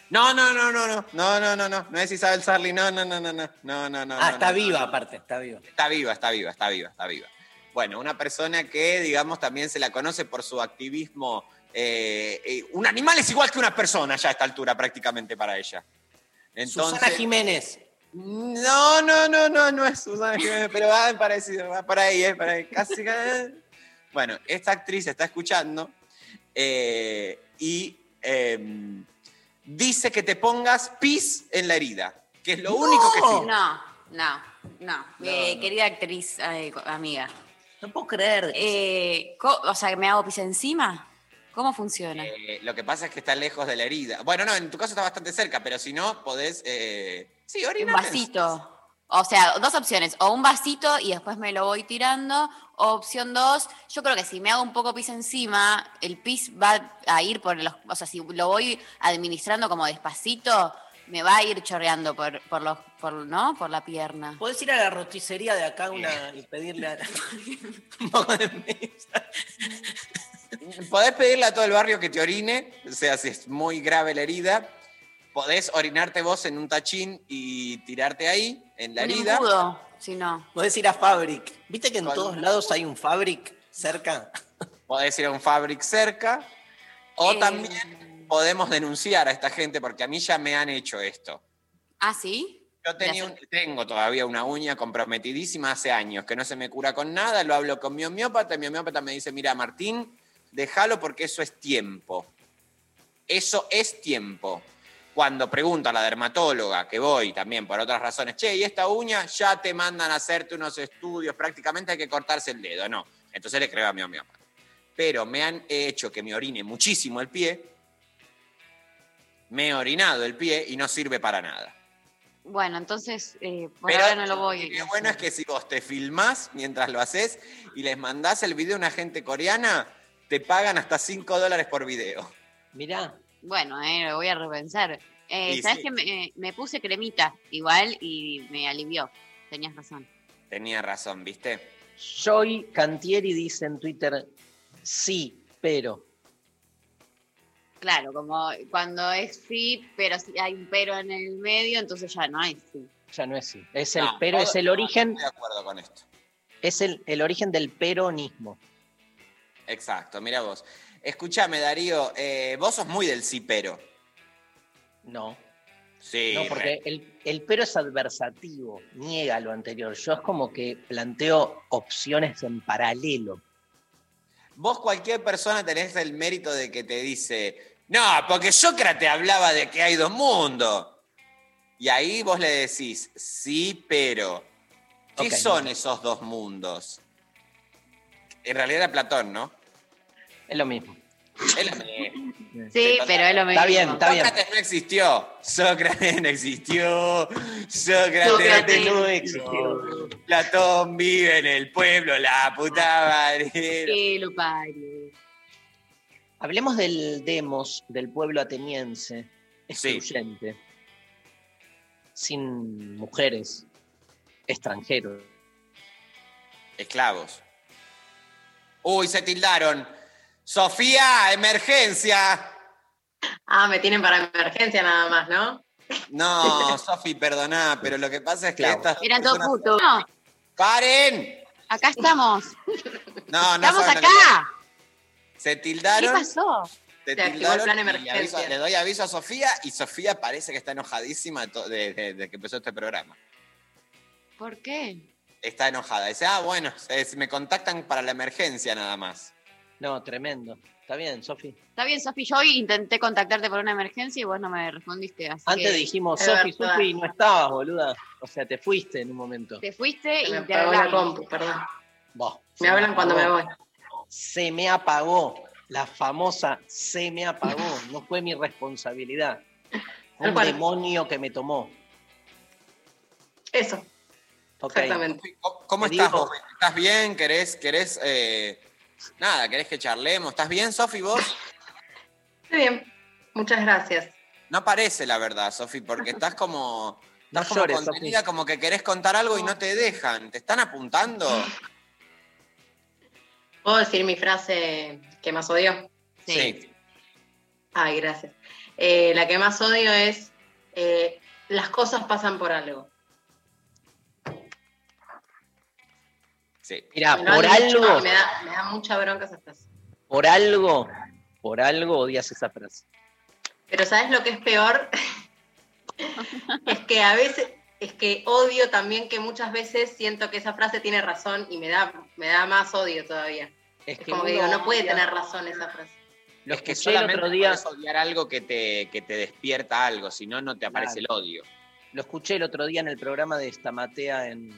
No, no, no, no, no, no, no, no, no, no es Isabel Sarli, no, no, no, no, no, no, no, no. Ah, está no, viva no. aparte, está viva. Está viva, está viva, está viva, está viva. Bueno, una persona que, digamos, también se la conoce por su activismo. eh, eh, un animal es igual que una persona ya a esta altura prácticamente para ella. Entonces, Susana Jiménez. No, no, no, no, no es Susana Jiménez, pero va parecido, va por ahí, eh, por ahí, casi. eh. Bueno, esta actriz está escuchando eh, y eh, dice que te pongas pis en la herida, que es lo No. único que sirve. No, no, no. Eh, no. Querida actriz, eh, amiga. No puedo creer. Eh, o sea, ¿que me hago pis encima? ¿Cómo funciona? Eh, lo que pasa es que está lejos de la herida. Bueno, no, en tu caso está bastante cerca, pero si no, podés. Sí, un orinar. vasito. O sea, dos opciones. O un vasito y después me lo voy tirando. O opción dos, yo creo que si me hago un poco pis encima, el pis va a ir por los. O sea, si lo voy administrando como despacito, me va a ir chorreando por, por los, por, ¿no? Por la pierna. ¿Podés ir a la roticería de acá una, y pedirle a- un poco de mesa? Podés pedirle a todo el barrio que te orine, o sea, si es muy grave la herida. Podés orinarte vos en un tachín y tirarte ahí, en la Un herida. embudo, si no. Podés ir a Fabric. ¿Viste que en Con- todos lados hay un Fabric cerca? Podés ir a un fabric cerca. O Eh, también podemos denunciar a esta gente porque a mí ya me han hecho esto. Ah, ¿sí? Yo tenía Ya un- tengo todavía una uña comprometidísima hace años que no se me cura con nada, lo hablo con mi homeópata y mi homeópata me dice, mira Martín, déjalo porque eso es tiempo. Eso es tiempo. Cuando pregunto a la dermatóloga, que voy también por otras razones, che, ¿y esta uña? Ya te mandan a hacerte unos estudios, prácticamente hay que cortarse el dedo, no. Entonces le creo a mi homeópata. Pero me han hecho que me orine muchísimo el pie, me he orinado el pie y no sirve para nada. Bueno, entonces, eh, por Pero ahora no lo voy Lo a bueno es que si vos te filmás mientras lo haces y les mandás el video a una gente coreana, te pagan hasta 5 dólares por video. Mirá, Bueno, eh, lo voy a repensar. Eh, ¿Sabes sí. que me, me puse cremita igual y me alivió? Tenías razón. Tenía razón, ¿viste? Joy Cantieri dice en Twitter, sí, pero. Claro, como cuando es sí, pero si hay un pero en el medio, entonces ya no hay sí. Ya no es sí. Es el, No, pero todo- es el origen, Estoy de acuerdo con esto. es el, el origen del peronismo. Exacto, mira vos. Escúchame, Darío, eh, vos sos muy del sí, pero. No. Sí, No, porque el, el pero es adversativo, niega lo anterior. Yo es como que planteo opciones en paralelo. Vos cualquier persona tenés el mérito de que te dice, no, porque Sócrates hablaba de que hay dos mundos. Y ahí vos le decís, sí, pero. ¿Qué son esos dos mundos? En realidad era Platón, ¿no? Es lo mismo. Es la misma. Sí, pero es lo mismo. Está bien, está bien. Sócrates no existió. Sócrates no existió. Sócrates, Sócrates no existió. Platón vive en el pueblo, la puta madre. Que lo parió. Hablemos del demos del pueblo ateniense, Sí. excluyente, sin mujeres, extranjeros. Esclavos. Uy, se tildaron. Sofía, emergencia. Ah, me tienen para emergencia nada más, ¿no? No, Sofi, perdoná, pero lo que pasa es que Claro. estas Eran todos personas- putos. No, ¡Paren! acá estamos. No, no Estamos acá. Se ¿Qué tildaron. pasó? Se Se activó el plan emergencia. aviso- le doy aviso a Sofía y Sofía parece que está enojadísima de, to- de- de- de que empezó este programa. ¿Por qué? Está enojada. Dice, ah, bueno, es- me contactan para la emergencia nada más. No, tremendo. Está bien, Sofi. Está bien, Sofi, yo hoy intenté contactarte por una emergencia y vos no me respondiste. Así Antes que dijimos, Sofi. Sofi, no estabas, boluda. O sea, te fuiste en un momento. te fuiste Se me y te apagó la compu, perdón. Vos, Me hablan cuando me voy. Se me apagó. La famosa se me apagó. No fue mi responsabilidad. Un cual. demonio que me tomó. Eso, exactamente. ¿Cómo, estás, digo-? ¿Estás bien? ¿Querés, querés, eh, nada, querés que charlemos? ¿Estás bien, Sofi, vos? Muy bien, muchas gracias. No parece la verdad, Sofi, porque estás como, No estás como llores, contenida, como que querés contar algo y no te dejan. ¿Te están apuntando? ¿Puedo decir mi frase que más odio? Sí. Ay, gracias. Eh, la que más odio es eh, las cosas pasan por algo. Sí. Mira, por algo, Me da, me da mucha bronca esa frase. por algo, por algo odias esa frase. Pero ¿sabes lo que es peor? es que a veces, es que odio también que muchas veces siento que esa frase tiene razón y me da, me da más odio todavía. Es Es como que digo, no puede tener razón esa frase. Lo es que escuché el solamente otro día, podés odiar algo que te, que te despierta algo, si no, no te aparece Claro. el odio. lo escuché el otro día en el programa de Stamatea en,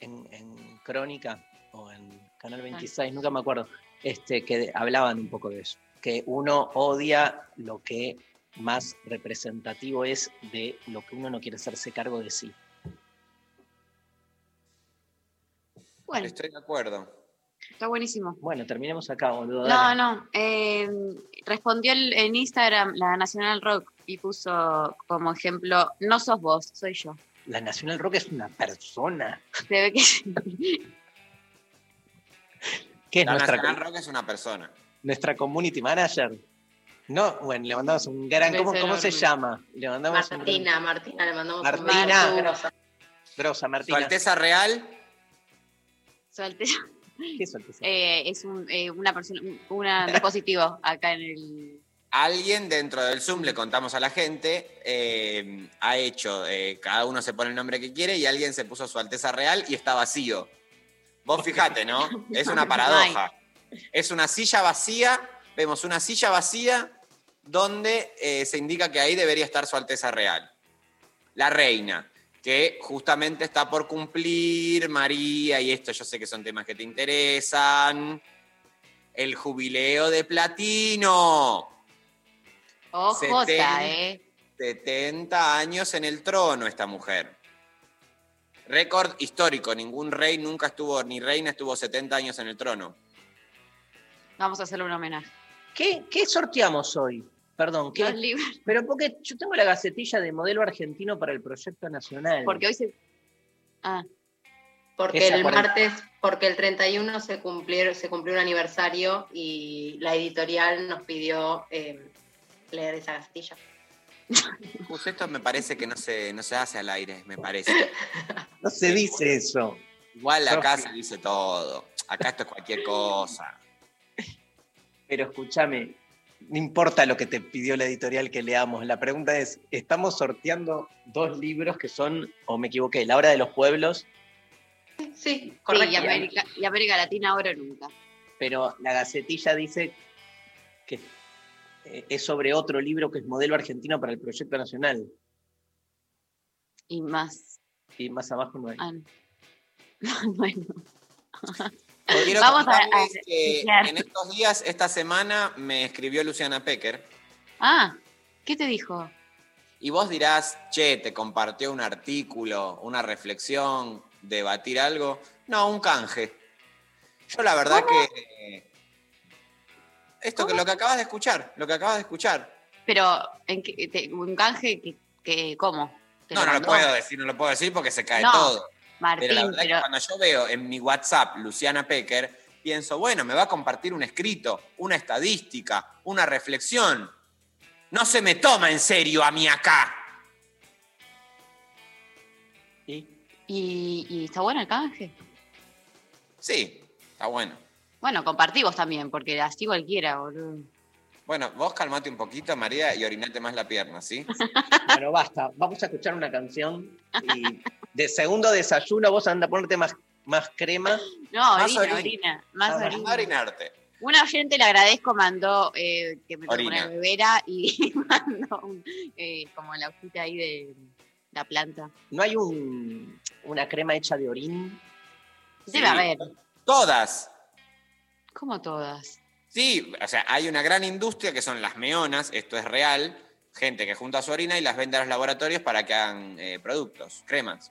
en, en Crónica o en Canal 26, nunca me acuerdo, este, que hablaban un poco de eso. Que uno odia lo que más representativo es de lo que uno no quiere hacerse cargo de sí. Bueno, Estoy de acuerdo. está buenísimo. Bueno, terminemos acá, boludo. No, no. eh, respondió el- en Instagram la Nacional Rock y puso como ejemplo, no sos vos, soy yo. La Nacional Rock es una persona. Se ve que ¿Qué es La nuestra, Nacional Rock es una persona. nuestra community manager? No, bueno, le mandamos un gran. ¿Cómo, cómo se llama? Le mandamos un Martina, Martina, le mandamos Martina. un. Grosa, Su Martina. Alteza Real, Su Alteza, ¿Qué es Alteza? eh, es un eh, una persona, un una dispositivo acá en el. Alguien dentro del Zoom, le contamos a la gente, eh, ha hecho, eh, cada uno se pone el nombre que quiere y alguien se puso su Alteza Real y está vacío. Vos fijate, ¿no? Es una paradoja. Es una silla vacía, vemos una silla vacía donde eh, se indica que ahí debería estar su Alteza Real. La reina, que justamente está por cumplir, María, y esto yo sé que son temas que te interesan, el jubileo de platino. OJ, Setenta. ¿eh? 70 años en el trono esta mujer. Récord histórico, ningún rey nunca estuvo, ni reina estuvo 70 años en el trono. Vamos a hacerle un homenaje. ¿Qué, qué sorteamos hoy? Perdón, ¿qué? Los libros, Pero porque yo tengo la gacetilla de modelo argentino para el proyecto nacional. porque hoy se. Ah, Porque Esa el martes, porque el 31 se cumplió, se cumplió un aniversario y la editorial nos pidió eh, leer esa gacetilla. Justo esto me parece que no se, no se hace al aire, me parece. no se dice eso. Igual acá se dice todo. Acá esto es cualquier cosa. Pero escúchame, no importa lo que te pidió la editorial que leamos. La pregunta es, estamos sorteando dos libros que son, o me equivoqué, La Hora de los Pueblos, Sí, sí, correcto. y América, y América Latina ahora o nunca. pero la gacetilla dice que es sobre otro libro que es modelo argentino para el proyecto nacional. Y más. Y más abajo no hay. ah, no. bueno. Quiero Vamos a- a- que en estos días, esta semana, me escribió Luciana Pecker. Ah, ¿qué te dijo? Y vos dirás, che, te compartió un artículo, una reflexión, debatir algo. No, un canje. Yo la verdad que... Esto que lo que acabas de escuchar, lo que acabas de escuchar. Pero, ¿en qué, te- un canje que, que- ¿cómo? ¿Te No, no lo puedo decir, no lo puedo decir porque se cae No, todo. Martín, Pero la verdad pero, que cuando yo veo en mi WhatsApp Luciana Pecker, pienso, bueno, me va a compartir un escrito, una estadística, una reflexión. No se me toma en serio a mí acá. ¿Y? ¿Y, y está bueno el canje? Sí, está bueno. Bueno, compartimos también, porque así cualquiera, boludo. Bueno, vos calmate un poquito, María, y orinate más la pierna, ¿sí? Bueno, basta. Vamos a escuchar una canción y de segundo desayuno vos anda a ponerte más, más crema. No, Más orina, orina. orina, más Ah, orina. Orinarte. Una oyente le agradezco, mandó eh, que me tomó una bebera y mandó un, eh, como la hojita ahí de la planta. ¿No hay un, una crema hecha de orín? Debe Sí. haber, Todas. Como todas. Sí, o sea, hay una gran industria que son las meonas, esto es real, gente que junta su orina y las vende a los laboratorios para que hagan eh, productos, cremas.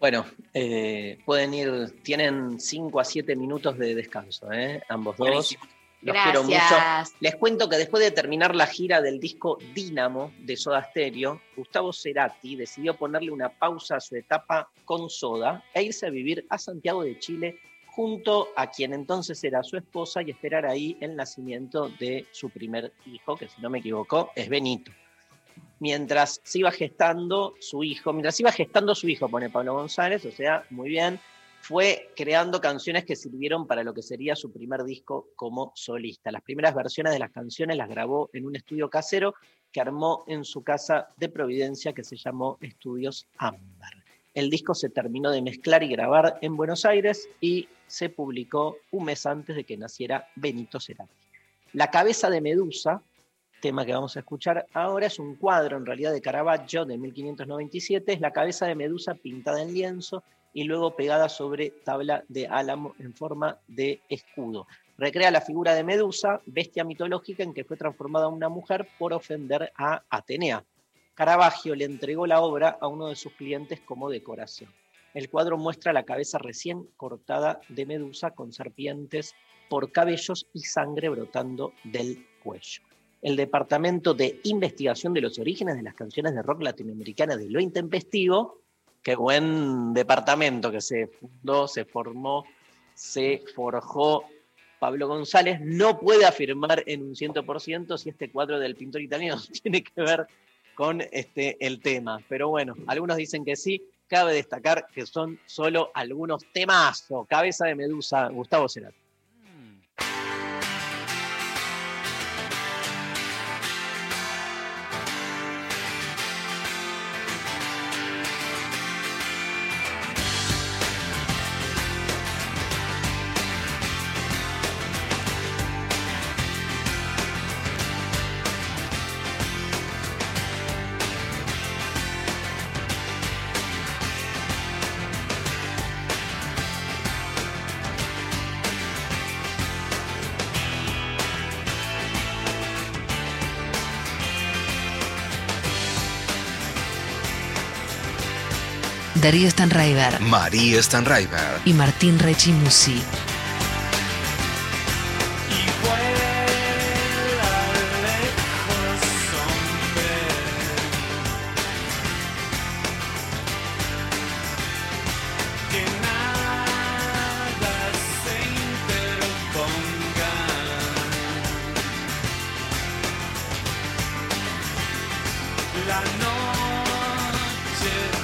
Bueno, eh, pueden ir, tienen 5 a 7 minutos de descanso, ¿eh? ambos dos. Buenísimo. Los quiero mucho. Gracias. Les cuento que después de terminar la gira del disco Dínamo de Soda Stereo, Gustavo Cerati decidió ponerle una pausa a su etapa con Soda e irse a vivir a Santiago de Chile junto a quien entonces era su esposa y esperar ahí el nacimiento de su primer hijo, que si no me equivoco es Benito. Mientras se iba gestando su hijo, mientras iba gestando su hijo, pone Pablo González, o sea, muy bien, fue creando canciones que sirvieron para lo que sería su primer disco como solista. Las primeras versiones de las canciones las grabó en un estudio casero que armó en su casa de Providencia que se llamó Estudios Ámbar. El disco se terminó de mezclar y grabar en Buenos Aires y se publicó un mes antes de que naciera Benito Cerati. La cabeza de Medusa, tema que vamos a escuchar ahora, es un cuadro en realidad de Caravaggio de 1597, es la cabeza de Medusa pintada en lienzo y luego pegada sobre tabla de álamo en forma de escudo. Recrea la figura de Medusa, bestia mitológica en que fue transformada una mujer por ofender a Atenea. Caravaggio le entregó la obra a uno de sus clientes como decoración. El cuadro muestra la cabeza recién cortada de Medusa con serpientes por cabellos y sangre brotando del cuello. El Departamento de Investigación de los Orígenes de las Canciones de Rock Latinoamericanas de Lo Intempestivo, qué buen departamento que se fundó, se formó, se forjó Pablo González, no puede afirmar en un 100% si este cuadro del pintor italiano tiene que ver con este, el tema. Pero bueno, algunos dicen que sí. Cabe destacar que son solo algunos temas o cabeza de medusa, Gustavo Cerati. Darío Stanraiver, María Stanraiver. Y Martín Rechimusi. La noche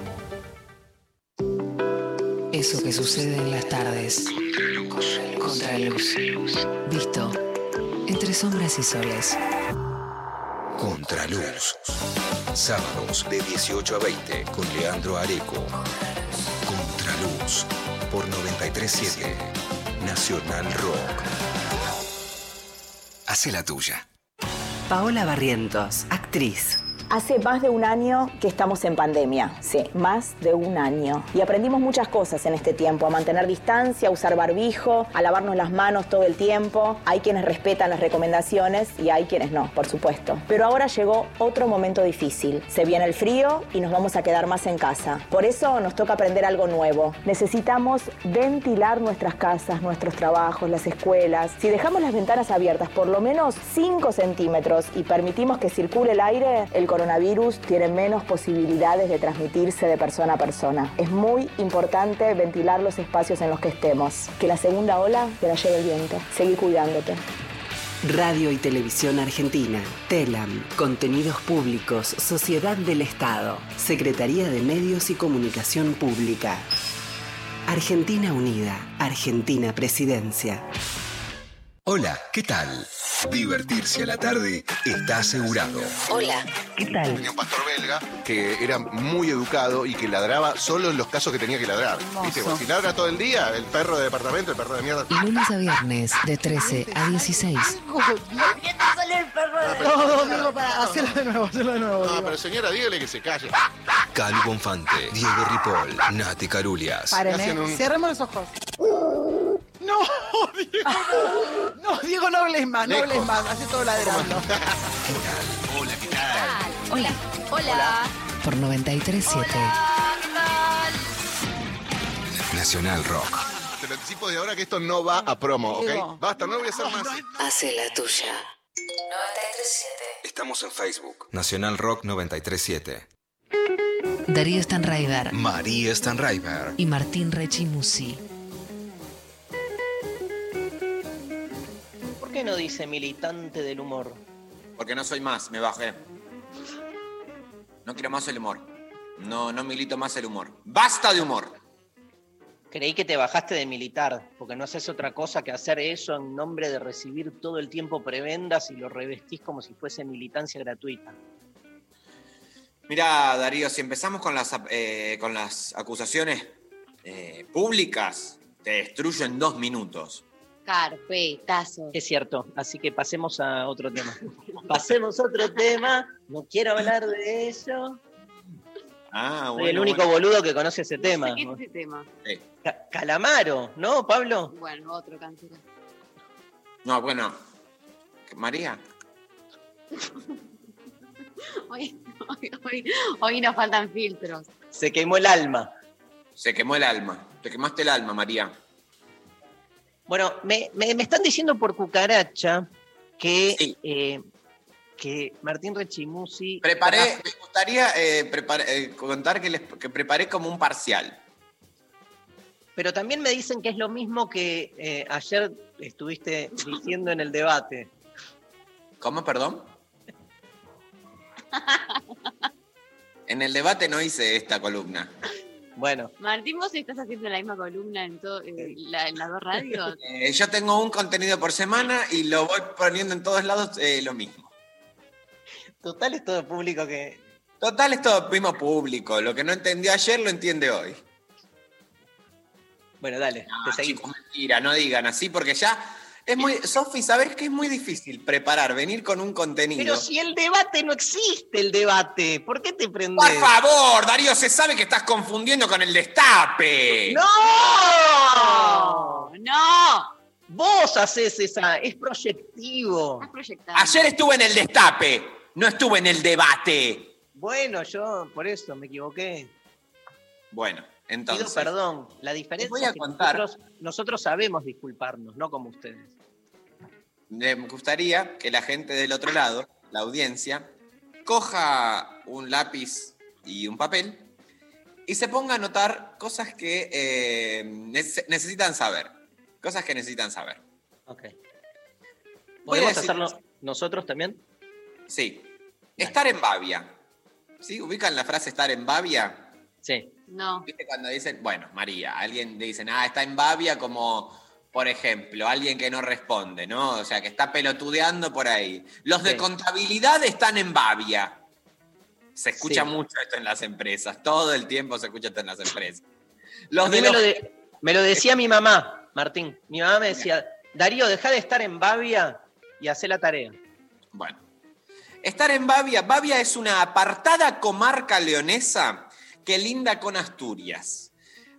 Eso que sucede en las tardes. Contraluz. Visto entre sombras y soles. Contraluz. Sábados de 18 a 20 con Leandro Areco. Contraluz por 937 Nacional Rock. Hace la tuya. Paola Barrientos, actriz. Hace más de un año que estamos en pandemia, sí, más de un año. Y aprendimos muchas cosas en este tiempo, a mantener distancia, a usar barbijo, a lavarnos las manos todo el tiempo. Hay quienes respetan las recomendaciones y hay quienes no, por supuesto. Pero ahora llegó otro momento difícil. Se viene el frío y nos vamos a quedar más en casa. Por eso nos toca aprender algo nuevo. Necesitamos ventilar nuestras casas, nuestros trabajos, las escuelas. Si dejamos las ventanas abiertas por lo menos 5 centímetros y permitimos que circule el aire, el coronavirus tiene menos posibilidades de transmitirse de persona a persona. Es muy importante ventilar los espacios en los que estemos. Que la segunda ola te la lleve el viento. Seguí cuidándote. Radio y Televisión Argentina, TELAM, Contenidos Públicos, Sociedad del Estado, Secretaría de Medios y Comunicación Pública. Argentina Unida, Argentina Presidencia. Hola, ¿qué tal? Divertirse a la tarde está asegurado. Hola, ¿qué tal? Tenía un pastor belga que era muy educado y que ladraba solo en los casos que tenía que ladrar. Porque si ladra todo el día, el perro de departamento, el perro de mierda. Y lunes a viernes, de 13 a 16. No, Domingo, para, hacelo de nuevo, hacelo de nuevo. No, pero señora, dígale que se calle. Calu Bonfante, Diego Ripoll, Nati Carulias. Paren, Hacen ¿eh? un- Cerremos los ojos. No, Diego, no. Diego, no hables más, no hables más. Hace todo ladrando. Hola, ¿qué tal? Hola, Hola. por 937. Nacional Rock. Te lo anticipo de ahora que esto no va a promo. ¿ok? Basta, no lo voy a hacer más. Hace la tuya. Estamos en Facebook. Nacional Rock 937. Darío Stanraiver María Stanraiver. y Martín Rechimusi. ¿Por qué no dice militante del humor? Porque no soy más, me bajé. No quiero más el humor. No, no milito más el humor. ¡Basta de humor! Creí que te bajaste de militar, porque no haces otra cosa que hacer eso en nombre de recibir todo el tiempo prebendas y lo revestís como si fuese militancia gratuita. Mira, Darío, si empezamos con las, eh, con las acusaciones eh, públicas, te destruyo en dos minutos. Carpetazo. Es cierto, así que pasemos a otro tema. pasemos a otro tema, no quiero hablar de eso. Ah, Soy bueno. el único bueno. boludo que conoce ese tema. ¿Qué es ese tema? Ca- Calamaro, ¿no, Pablo? Bueno, otro cáncer. No, bueno. María. Hoy, hoy, hoy, hoy nos faltan filtros. Se quemó el alma. Se quemó el alma. Te quemaste el alma, María. Bueno, me, me- me están diciendo por cucaracha que, eh, que Martín Rechimusi. Preparé, me gustaría eh, prepar- eh, contar que, les, que preparé como un parcial. Pero también me dicen que es lo mismo que ayer estuviste diciendo en el debate. ¿Cómo, perdón? En el debate no hice esta columna. Bueno, Martín, vos estás haciendo la misma columna en, todo, en, la- en las dos radios. Eh, yo tengo un contenido por semana y lo voy poniendo en todos lados eh, lo mismo. total es todo público que. Total, es todo mismo público. Lo que no entendió ayer lo entiende hoy. Bueno, dale, te seguimos. Chicos, mentira, no digan así porque ya es muy. Sofi, ¿sabés que es muy difícil preparar, venir con un contenido? Pero si el debate no existe, el debate, ¿por qué te prendes? Por favor, Darío, se sabe que estás confundiendo con el destape. ¡No! ¡No! Vos haces esa, es proyectivo. Estás proyectando. Ayer estuve en el destape, no estuve en el debate. Bueno, yo por eso me equivoqué. Bueno, entonces. Pido perdón. La diferencia voy a es que contar- nosotros, nosotros sabemos disculparnos, no como ustedes. Me gustaría que la gente del otro lado, la audiencia, coja un lápiz y un papel y se ponga a anotar cosas que eh, nece- necesitan saber. Cosas que necesitan saber. Ok. ¿Podemos decir- hacerlo nosotros también? Sí. Estar en Babia. ¿Sí? ¿Ubican la frase estar en Babia? Sí. No. ¿Viste cuando dicen, bueno, María, alguien le dicen, ah, está en Babia como, por ejemplo, alguien que no responde, ¿no? O sea, que está pelotudeando por ahí. Los de Sí. contabilidad están en Babia. Se escucha Sí. mucho esto en las empresas, todo el tiempo se escucha esto en las empresas. Los A mí de me, los- lo de- me lo decía mi mamá, Martín. Mi mamá me decía, Darío, deja de estar en Babia y hace la tarea. Bueno. Estar en Babia. Babia es una apartada comarca leonesa que linda con Asturias.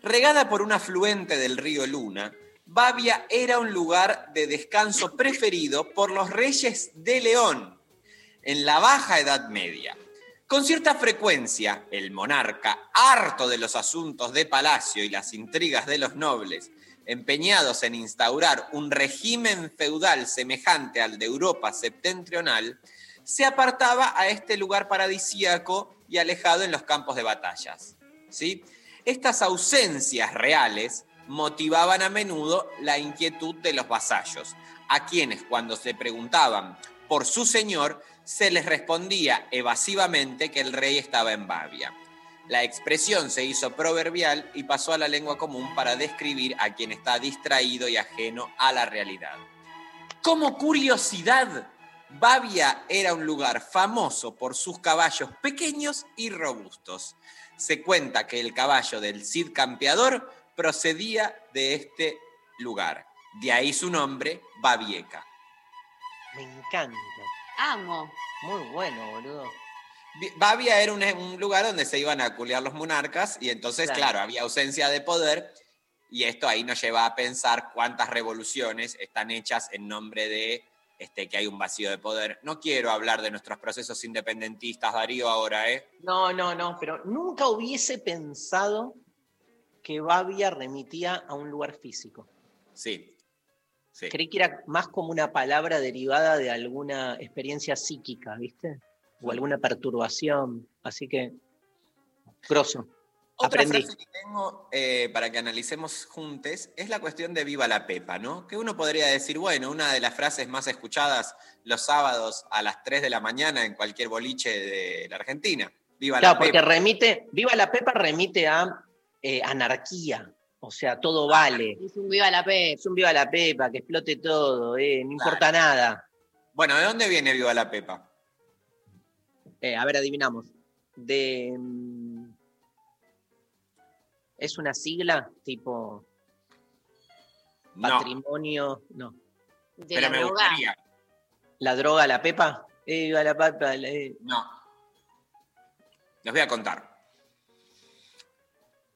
Regada por un afluente del río Luna, Babia era un lugar de descanso preferido por los reyes de León en la Baja Edad Media. Con cierta frecuencia, el monarca, harto de los asuntos de palacio y las intrigas de los nobles, empeñados en instaurar un régimen feudal semejante al de Europa septentrional, se apartaba a este lugar paradisíaco y alejado en los campos de batallas. ¿sí? Estas ausencias reales motivaban a menudo la inquietud de los vasallos, a quienes cuando se preguntaban por su señor, se les respondía evasivamente que el rey estaba en Babia. La expresión se hizo proverbial y pasó a la lengua común para describir a quien está distraído y ajeno a la realidad. Como curiosidad, Babia era un lugar famoso por sus caballos pequeños y robustos. Se cuenta que el caballo del Cid Campeador procedía de este lugar. De ahí su nombre, Babieca. Me encanta. Amo. Muy bueno, boludo. Bi- Babia era un, un lugar donde se iban a culiar los monarcas y entonces, Claro. claro. había ausencia de poder y esto ahí nos lleva a pensar cuántas revoluciones están hechas en nombre de este, que hay un vacío de poder. No quiero hablar de nuestros procesos independentistas, Darío, ahora, ¿eh? No, no, no, pero nunca hubiese pensado que Babia remitía a un lugar físico. Sí. sí. Creí que era más como una palabra derivada de alguna experiencia psíquica, ¿viste? O alguna perturbación. Así que, grosso. Otra Aprendí. frase que tengo eh, para que analicemos juntos es la cuestión de Viva la Pepa, ¿no? Que uno podría decir, bueno, una de las frases más escuchadas los sábados a las 3 de la mañana en cualquier boliche de la Argentina. Viva Claro, la porque Pepa. remite, Viva la Pepa remite a eh, anarquía. O sea, todo vale. Es un viva la Pepa. Es un Viva la Pepa, que explote todo, eh, no importa nada. Bueno, ¿de dónde viene Viva la Pepa? Eh, a ver, adivinamos. De. ¿Es una sigla tipo No, patrimonio? No. De pero la me droga. gustaría. ¿La droga, la Pepa? Eh, Viva la Pepa. eh. No. Les voy a contar.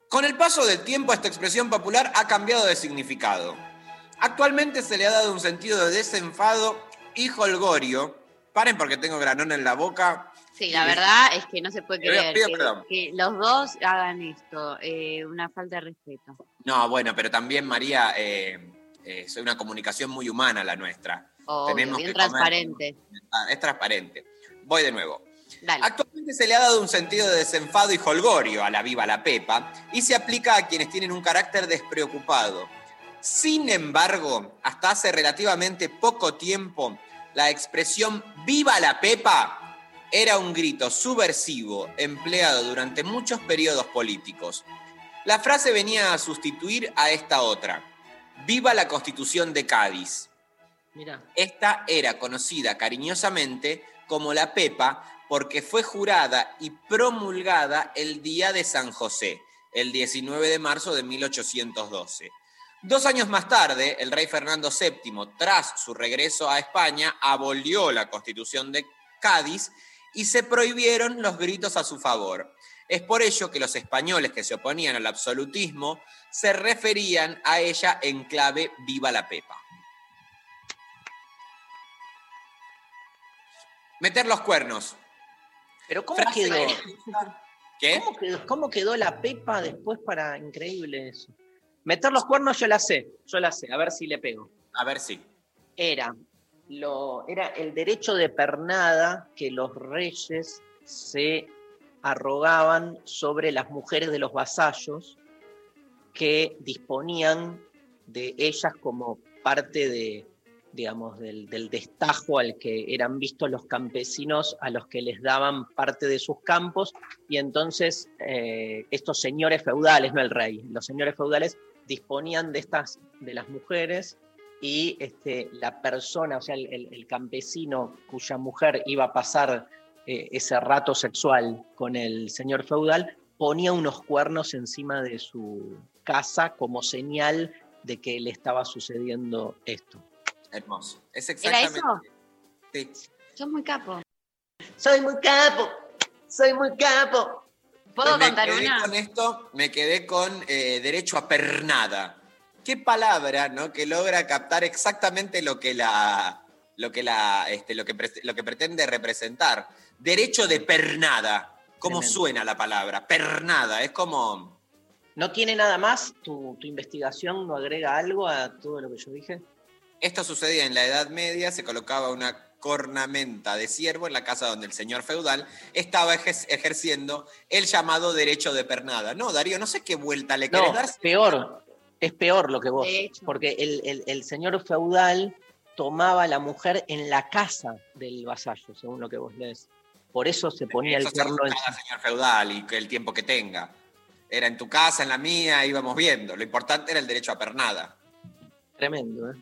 Con el paso del tiempo, esta expresión popular ha cambiado de significado. Actualmente se le ha dado un sentido de desenfado y holgorio. Paren porque tengo granón en la boca. Sí, la verdad es que no se puede creer que, que los dos hagan esto. eh, una falta de respeto. No, bueno, pero también, María, eh, eh, soy una comunicación muy humana la nuestra. Obvio, Tenemos bien que transparente. Ah, es transparente. Voy de nuevo. Dale. Actualmente se le ha dado un sentido de desenfado y holgorio a la viva la pepa y se aplica a quienes tienen un carácter despreocupado. Sin embargo, hasta hace relativamente poco tiempo, la expresión viva la pepa era un grito subversivo empleado durante muchos periodos políticos. La frase venía a sustituir a esta otra. Viva la Constitución de Cádiz. Esta era conocida cariñosamente como la Pepa porque fue jurada y promulgada el día de San José, el 19 de marzo de 1812. Dos años más tarde, el rey Fernando VII, tras su regreso a España, abolió la constitución de Cádiz y se prohibieron los gritos a su favor. Es por ello que los españoles que se oponían al absolutismo se referían a ella en clave Viva la Pepa. Meter los cuernos. Pero ¿cómo Frase quedó? elegida. ¿Qué? ¿Cómo quedó? cómo quedó la Pepa después para increíble eso? Meter los cuernos yo la sé, yo la sé, a ver si le pego. A ver si. Era, era el derecho de pernada que los reyes se arrogaban sobre las mujeres de los vasallos que disponían de ellas como parte de, digamos, del, del destajo al que eran vistos los campesinos a los que les daban parte de sus campos. Y entonces eh, estos señores feudales, no el rey, los señores feudales disponían de estas, de las mujeres y este, la persona, o sea, el, el- el campesino cuya mujer iba a pasar eh, ese rato sexual con el señor feudal, ponía unos cuernos encima de su casa como señal de que le estaba sucediendo esto. Hermoso. Es ¿Era exactamente. eso? Sí. Sos muy capo. Soy muy capo, soy muy capo. ¿Puedo Pues me contar quedé una? Con esto me quedé con eh, derecho a pernada. Qué palabra, ¿no? Que logra captar exactamente lo que la, lo que la, este, lo que, pre- lo que pretende representar. Derecho de pernada. ¿Cómo Tremendo. suena la palabra? Pernada. Es como. ¿No tiene nada más? ¿Tu, tu investigación no agrega algo a todo lo que yo dije? Esto sucedía en la Edad Media, se colocaba una cornamenta de ciervo en la casa donde el señor feudal estaba ejer- ejerciendo el llamado derecho de pernada. No, Darío, no sé qué vuelta le No, querés dar. peor, es peor lo que vos, porque el, el- el señor feudal tomaba a la mujer en la casa del vasallo, según lo que vos lees. Por eso se ponía el Eso se cuerno en señor feudal y que el tiempo que tenga. Era en tu casa, en la mía, íbamos viendo. Lo importante era el derecho a pernada. Tremendo, ¿eh?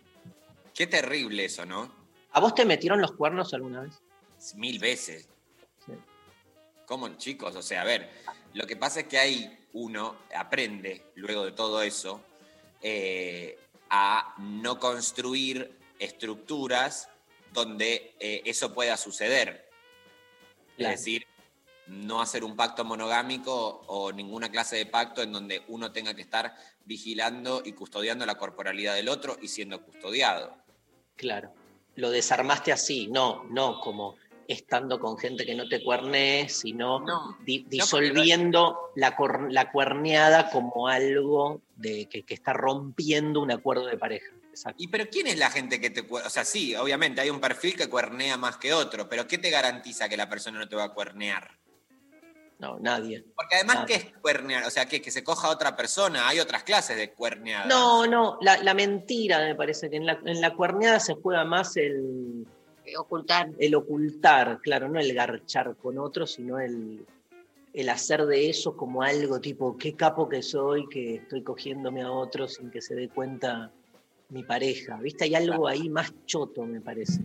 Qué terrible eso, ¿no? ¿A vos te metieron los cuernos alguna vez? Mil veces. Sí. ¿Cómo, chicos? O sea, a ver, lo que pasa es que hay uno aprende, luego de todo eso, eh, a no construir estructuras donde eh, eso pueda suceder. Claro. Es decir, no hacer un pacto monogámico o ninguna clase de pacto en donde uno tenga que estar vigilando y custodiando la corporalidad del otro y siendo custodiado. Claro. Lo desarmaste así, no, no como estando con gente que no te cuernee, sino No, di- no, disolviendo la, cor- la cuerneada como algo de, que, que está rompiendo un acuerdo de pareja. Exacto. ¿Y pero quién es la gente que te cuernea? O sea, sí, obviamente hay un perfil que cuernea más que otro, pero ¿qué te garantiza que la persona no te va a cuernear? No, nadie. Porque además, Nada. ¿qué es cuernear? O sea, ¿qué? que se coja a otra persona. Hay otras clases de cuerneada. No, no, la, la mentira me parece que en la, en la cuerneada se juega más el, Ocultar. el ocultar, claro, no el garchar con otro, sino el, el hacer de eso como algo tipo, qué capo que soy, que estoy cogiéndome a otro sin que se dé cuenta mi pareja. ¿Viste? Hay algo ahí más choto, me parece.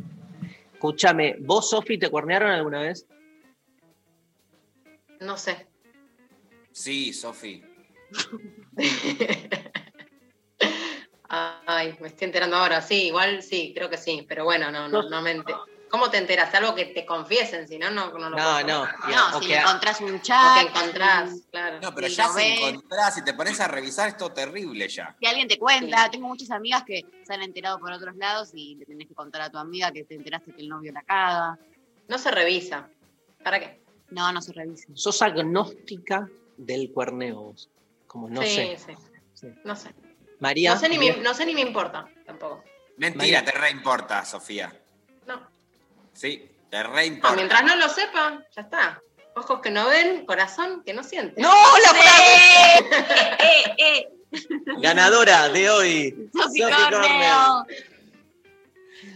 Escúchame, ¿vos, Sofi, te cuernearon alguna vez? No sé. Sí, Sofi. Ay, me estoy enterando ahora. Sí, igual sí, creo que sí. Pero bueno, no, no, no me ¿Cómo te enteras? Algo que te confiesen, si no, no, no lo No, puedo no. No, o si encontrás un O chat. que encontrás, claro. No, pero ya si ves. encontrás y te pones a revisar, es todo terrible ya. Si alguien te cuenta, tengo muchas amigas que se han enterado por otros lados y le tenés que contar a tu amiga que te enteraste que el novio la caga. No se revisa. ¿Para qué? No, no se revisa. sos agnóstica del cuerneo. Como no sí, sé. sí. Sí. No sé. María. No sé, ni me, no sé ni me importa tampoco. Mentira, María. te reimporta, Sofía. No. Sí, te Ah, reimporta. mientras no lo sepa, ya está. Ojos que no ven, corazón que no siente. ¡No! ¡La ¡Eh, eh! Ganadora de hoy. Sofi Sofi Corneo.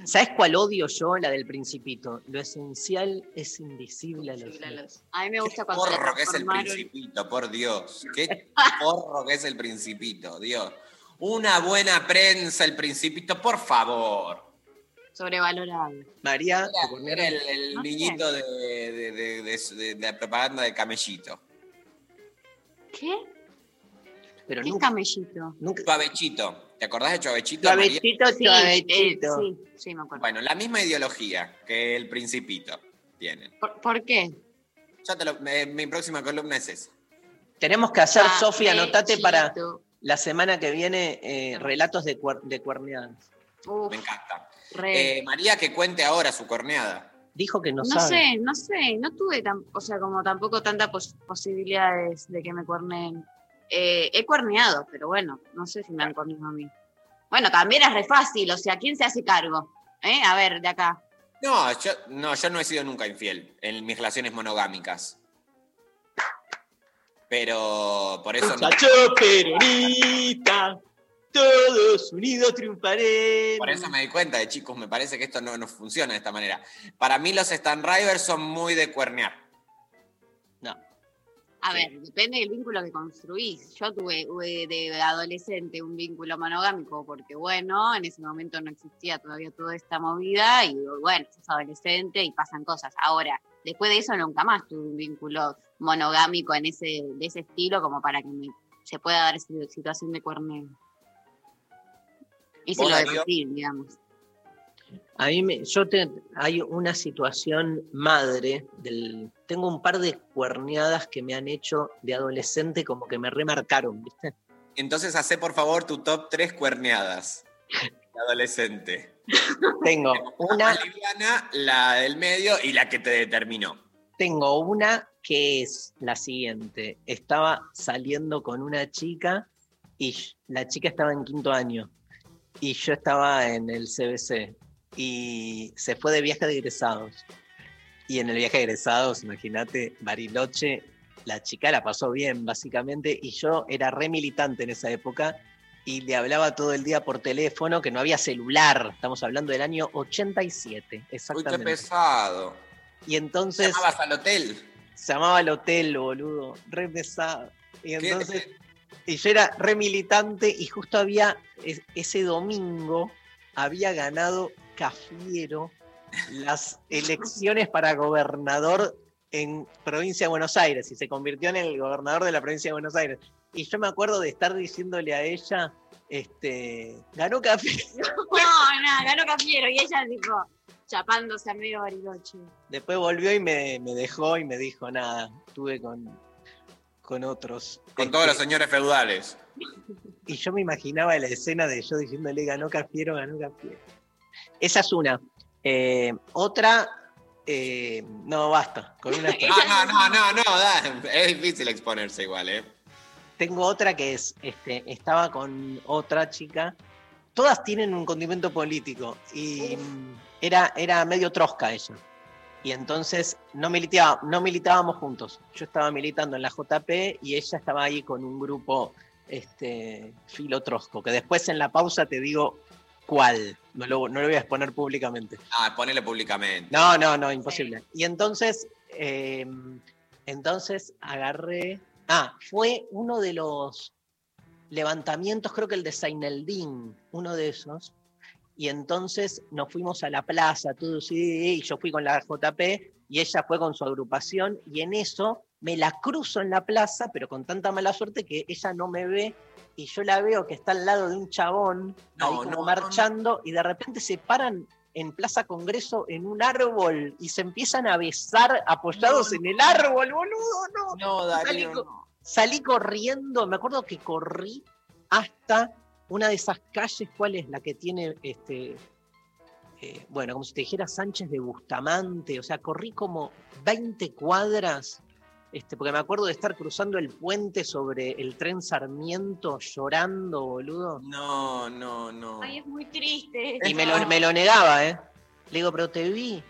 ¿Sabes cuál odio yo? La del Principito. Lo esencial es invisible a los. A mí me gusta cuando la Porro que es el principito, por Dios. Qué porro que es el principito, Dios. Una buena prensa, el principito, por favor. sobrevalorado. María, ¿te Era el, el No niñito de, de- de- de- de- de la propaganda de Camellito. ¿Qué? pero ¿Qué nunca, camellito? nunca. Chuavechito. ¿Te acordás de Chuavechito? María? Suavecito, Sí, suavecito. eh, sí, sí, me acuerdo. Bueno, la misma ideología que el principito tienen. ¿Por, por qué? Ya te lo- me- mi próxima columna es esa. Tenemos que hacer, Ah, Sofía, anotate para. La semana que viene eh, relatos de, cuer- de cuerneadas. Uf, Me encanta. Eh, María, que cuente ahora su corneada. Dijo que no, No, sabe. sé, no sé, no tuve tan, o sea, como tampoco tantas pos- posibilidades de que me cuerneen. Eh, he cuerneado, pero bueno, no sé si me han cuerneado a mí. Bueno, también es re fácil, o sea, ¿quién se hace cargo? ¿Eh? A ver, de acá. No yo, no, yo no he sido nunca infiel en mis relaciones monogámicas. Pero por eso no. Peronista, todos unidos triunfaremos. Por eso me di cuenta de chicos, me parece que esto no, no funciona de esta manera. Para mí los Stan Rivers son muy de cuernear. A ver, depende del vínculo que construís. Yo tuve, tuve de adolescente un vínculo monogámico porque, bueno, en ese momento no existía todavía toda esta movida y, bueno, sos adolescente y pasan cosas. Ahora, después de eso nunca más tuve un vínculo monogámico en ese, de ese estilo como para que me- se pueda dar esa situación de cuerneo. Y si ¿Vos, lo decir, digamos. A mí me, yo te- hay una situación madre del. Tengo un par de cuerneadas que me han hecho de adolescente como que me remarcaron, ¿viste? Entonces, hace por favor tu top 3 cuerneadas de adolescente. Tengo una. La liviana, la del medio y la que te determinó. Tengo una que es la siguiente. Estaba saliendo con una chica y la chica estaba en quinto año y yo estaba en el CBC y se fue de viaje de egresados. Y en el viaje de egresados, imagínate, Bariloche, la chica la pasó bien, básicamente, y yo era re militante en esa época y le hablaba todo el día por teléfono, que no había celular, estamos hablando del año 87, Uy, qué exactamente. pesado. Y entonces... ¿Llamabas al hotel? Se llamaba al hotel, boludo. Re pesado. Y entonces. Y yo era re militante y justo había. es- Ese domingo había ganado Cafiero las elecciones para gobernador en provincia de Buenos Aires y se convirtió en el gobernador de la provincia de Buenos Aires. Y yo me acuerdo de estar diciéndole a ella, este, ganó Cafiero. No, nada, ganó Cafiero y ella tipo chapándose a medio bariloche. Después volvió y me, me dejó y me dijo, nada, estuve con, con otros. Con todos los señores feudales. Y yo me imaginaba la escena de yo diciéndole ganó Cafiero, ganó Cafiero. Esa es una. Eh, otra, eh, no, basta. Con una estoy. No, no, no, no, no, da. es difícil exponerse igual, ¿eh? Tengo otra que es, este, estaba con otra chica. Todas tienen un condimento político y era, era medio trosca ella. Y entonces no, militaba, no militábamos juntos. Yo estaba militando en la JP y ella estaba ahí con un grupo este, filo trosco, que después en la pausa te digo cuál. No lo, no lo voy a exponer públicamente. Ah, ponele públicamente. No, no, no, imposible. Y entonces, eh, entonces agarré. Ah, fue uno de los levantamientos, creo que el de Saineldin, uno de esos. Y entonces nos fuimos a la plaza, todos, y yo fui con la JP y ella fue con su agrupación. Y en eso me la cruzo en la plaza, pero con tanta mala suerte que ella no me ve y yo la veo que está al lado de un chabón No, ahí como no, no, marchando y de repente se paran en Plaza Congreso en un árbol y se empiezan a besar apoyados en el árbol, boludo, no. No, Darío. Salí corriendo, me acuerdo que corrí hasta una de esas calles, ¿cuál es la que tiene este eh, bueno, como si te dijera Sánchez de Bustamante, o sea, corrí como 20 cuadras, este, porque me acuerdo de estar cruzando el puente sobre el tren Sarmiento llorando, boludo. No, no, no. Ay, es muy triste. Y me lo, me lo negaba, ¿eh? Le digo, pero te vi.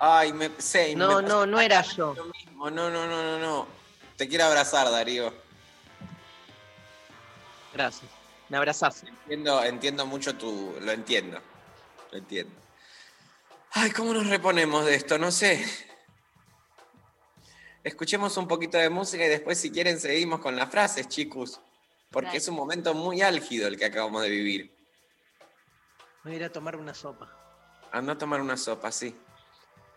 Ay, me sé. No, me no, no era yo. lo mismo. No, no, no, no, no. Te quiero abrazar, Darío. Gracias. Me abrazás. Entiendo, entiendo mucho tu. Lo entiendo. Lo entiendo. Ay, ¿cómo nos reponemos de esto? No sé. Escuchemos un poquito de música y después, si quieren, seguimos con las frases, chicos. Porque Dale. es un momento muy álgido el que acabamos de vivir. Voy a ir a tomar una sopa. Anda a tomar una sopa, sí.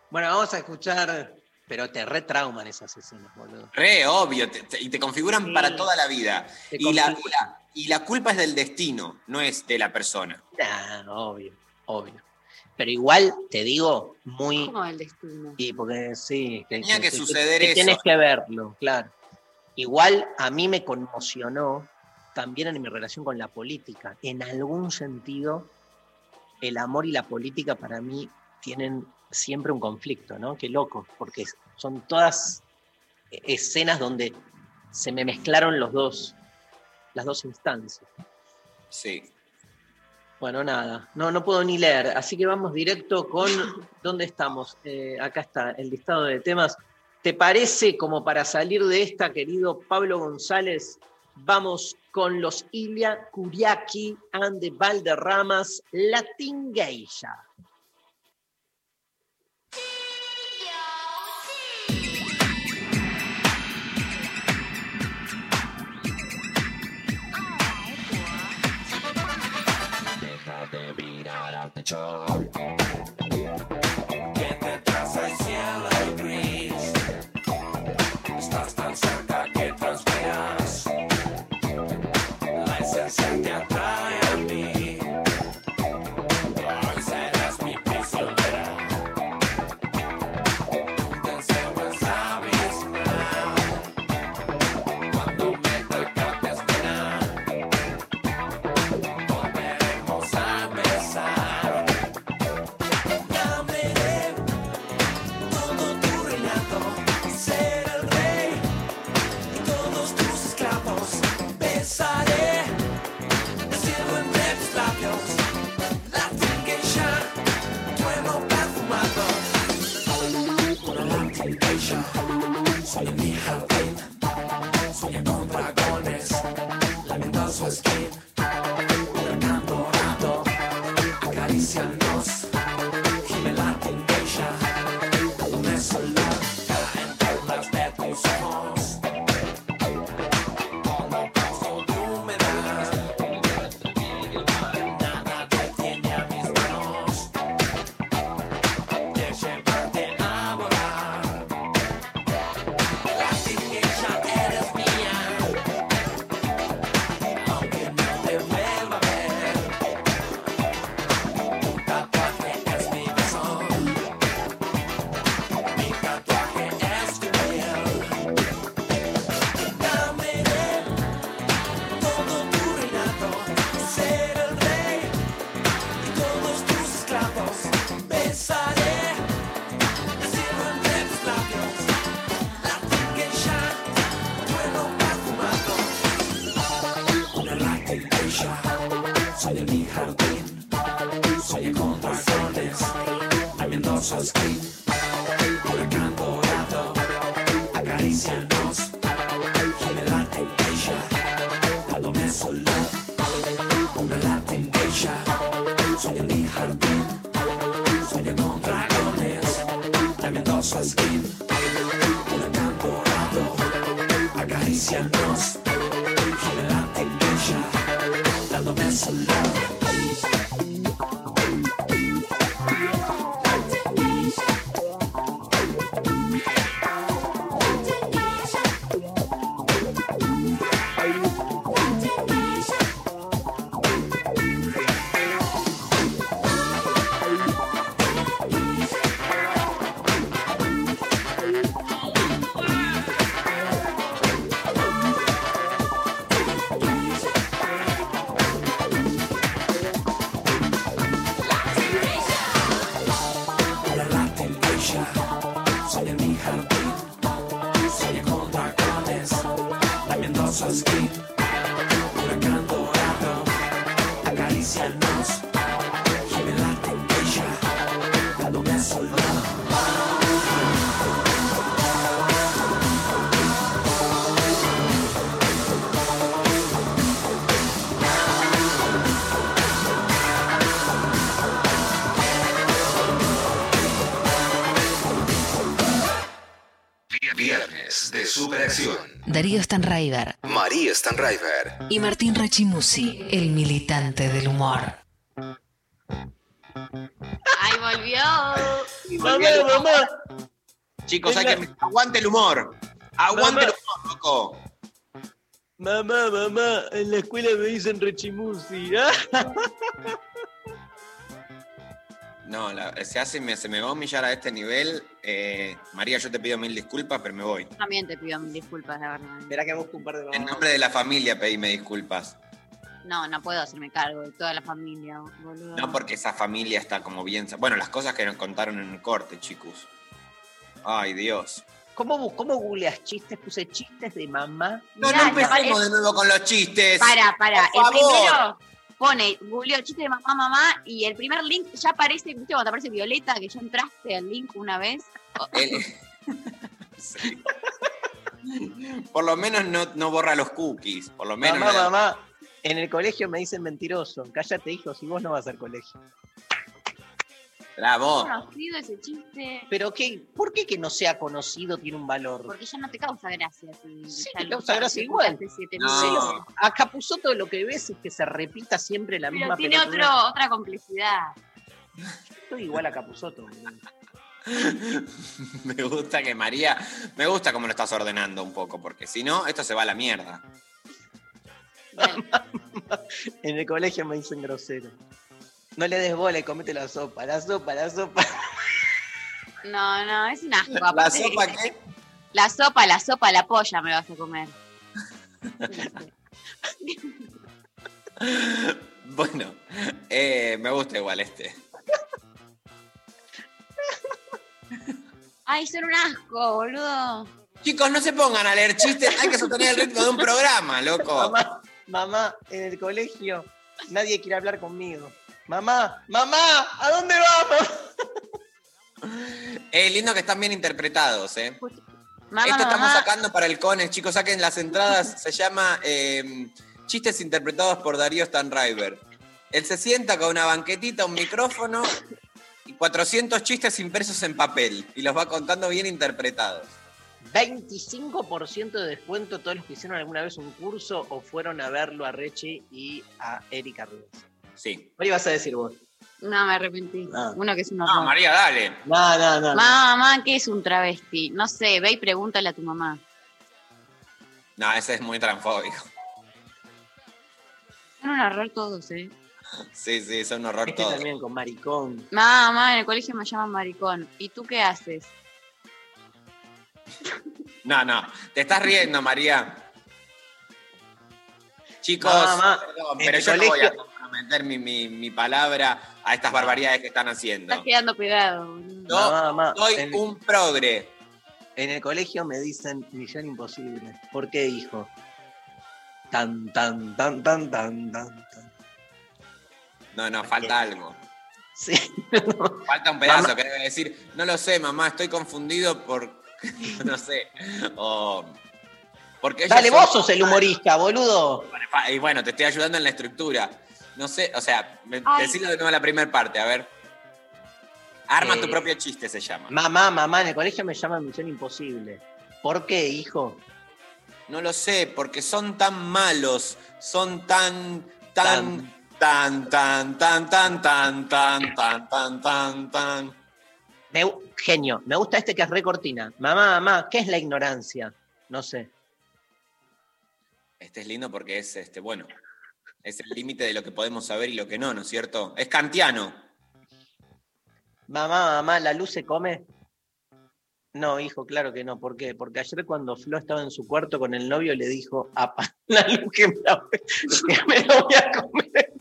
Bueno, vamos a escuchar, pero te retrauman esas escenas, boludo. Re, obvio, te- te- y te configuran Sí. para toda la vida. Te Y la, y, la, y la culpa es del destino, no es de la persona. Nah, obvio, obvio. Pero igual, te digo, muy... Como el destino. Y porque sí. Tenía que suceder eso. Tienes que verlo, claro. Igual a mí me conmocionó también en mi relación con la política. En algún sentido, el amor y la política para mí tienen siempre un conflicto, ¿no? Qué loco, porque son todas e-, escenas donde se me mezclaron los dos, las dos instancias. Sí. Bueno, nada, no, no puedo ni leer, así que vamos directo con dónde estamos. Eh, acá está el listado de temas. ¿Te parece como para salir de esta, querido Pablo González? Vamos con los Ilia Kuriaki and the Valderramas Latingeisha. job. Darío Stanraiver, María Stanraiver y Martín Rachimusi, el militante del humor. ¡Ay, volvió! volvió el mamá! Chicos, hay que... aguante el humor. Aguante el humor, loco. Mamá, mamá, en la escuela me dicen Rechimusi. No, se, hace, me, se me va a humillar a este nivel. Eh, María, yo te pido mil disculpas, pero me voy. Yo también te pido mil disculpas, la verdad. Que busco un par de En nombre de la familia pedíme disculpas. No, no puedo hacerme cargo de toda la familia, boludo. No, porque esa familia está como bien. Bueno, las cosas que nos contaron en el corte, chicos. Ay, Dios. ¿Cómo, ¿Cómo googleas chistes? Puse chistes de mamá. No, Mirá, no empecemos de nuevo con los chistes. Para, para. Por favor. El primero pone, googleo chiste de mamá, mamá, y el primer link ya aparece, ¿viste cuando te aparece Violeta, que ya entraste al link una vez? El- Sí. Por lo menos no, no borra los cookies. Por lo menos. Mamá, mamá. En el colegio me dicen mentiroso. Cállate, hijo, si vos no vas al colegio. Bravo. conocido ese chiste? Pero qué, ¿por qué que no sea conocido tiene un valor? Porque ya no te causa gracia. Si Sí, te causa gracia igual. No. A Capuzoto lo que ves es que se repita siempre la Pero misma tiene otro, otra complejidad. Estoy igual a Capuzoto. Me gusta que María. Me gusta cómo lo estás ordenando un poco, porque si no, esto se va a la mierda. En el colegio me dicen grosero. No le des bola y comete la sopa, la sopa, la sopa. No, no, es un asco. ¿La sopa qué? La sopa, la sopa, la polla me vas a comer. Bueno, eh, me gusta igual este. Ay, son un asco, boludo. Chicos, no se pongan a leer chistes, hay que sostener el ritmo de un programa, loco. Mamá, mamá, en el colegio nadie quiere hablar conmigo. Mamá, mamá, ¿a dónde vamos? Es lindo que están bien interpretados, ¿eh? Mamá, Esto estamos mamá. sacando para el CONEX, chicos, saquen las entradas, se llama eh, Chistes interpretados por Darío Stanriver. Él se sienta con una banquetita, un micrófono y 400 chistes impresos en papel y los va contando bien interpretados. 25% de descuento todos los que hicieron alguna vez un curso o fueron a verlo a Rechi y a Erika Rubens. Sí. ¿Qué ibas a decir vos? No, me arrepentí. Ah. Uno que es un No, horror. María, dale. No, no, no. Mamá, mamá, ¿qué es un travesti? No sé, ve y pregúntale a tu mamá. No, ese es muy transfóbico. Son un horror todos, ¿eh? Sí, sí, es un horror Este todo. también con maricón. Mamá, en el colegio me llaman maricón. ¿Y tú qué haces? No, no, te estás riendo, María. Chicos, Mamá, mamá, perdón, pero yo no voy a mi, mi- mi palabra a estas barbaridades que están haciendo. Estás quedando pegado. Yo Mamá, mamá, soy en- un progre. En el colegio me dicen Misión Imposible. ¿Por qué, hijo? Tan, tan, tan, tan, tan, tan, tan. No, no, falta algo. Sí. Falta un pedazo Mamá. que debe decir, no lo sé, mamá, estoy confundido por, no sé, o... Porque Dale, vos sos el humorista, boludo. Y bueno, te estoy ayudando en la estructura. No sé, o sea, decilo de nuevo la primera parte, a ver. Arma Eh, tu propio chiste, se llama. Mamá, mamá, en el colegio me llaman Misión Imposible. ¿Por qué, hijo? No lo sé, porque son tan malos, son tan, tan, tan, tan, tan, tan, tan, tan, tan, tan, tan, tan. Me genio, me gusta este que es re cortina. Mamá, mamá, ¿qué es la ignorancia? No sé. Este es lindo porque es, este, bueno, es el límite de lo que podemos saber y lo que no, ¿no es cierto? Es kantiano. Mamá, mamá, ¿la luz se come? No, hijo, claro que no. ¿Por qué? Porque ayer cuando Flo estaba en su cuarto con el novio le dijo, apa, la luz que me la, que me la voy a comer.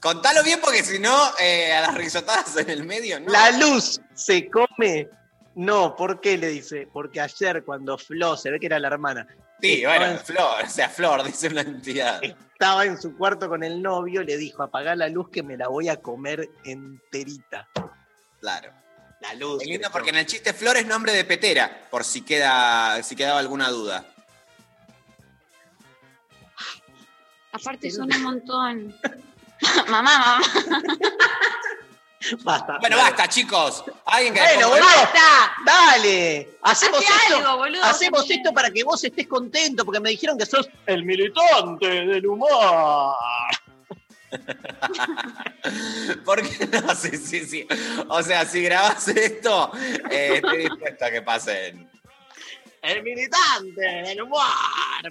Contalo bien porque si no, eh, a las risotadas en el medio, ¿no? ¿La luz se come? No, ¿por qué? Le dice. Porque ayer cuando Flo, se ve que era la hermana, Sí, estaba bueno, en- Flor, o sea, Flor, dice una entidad. estaba en su cuarto con el novio, le dijo, apagá la luz que me la voy a comer enterita. Claro. La luz. Es lindo porque en el chiste Flor es nombre de petera, por si queda, si quedaba alguna duda. Aparte son un montón. mamá, mamá. Basta. Bueno, basta, chicos. Alguien que Bueno, boludo. ¡Basta! Dale, hacemos Hace esto. algo, boludo, hacemos también. esto para que vos estés contento, porque me dijeron que sos el militante del humor. ¿Por qué no? Sí, sí, sí. O sea, si grabás esto, eh, estoy dispuesto a que pasen. El militante del humor.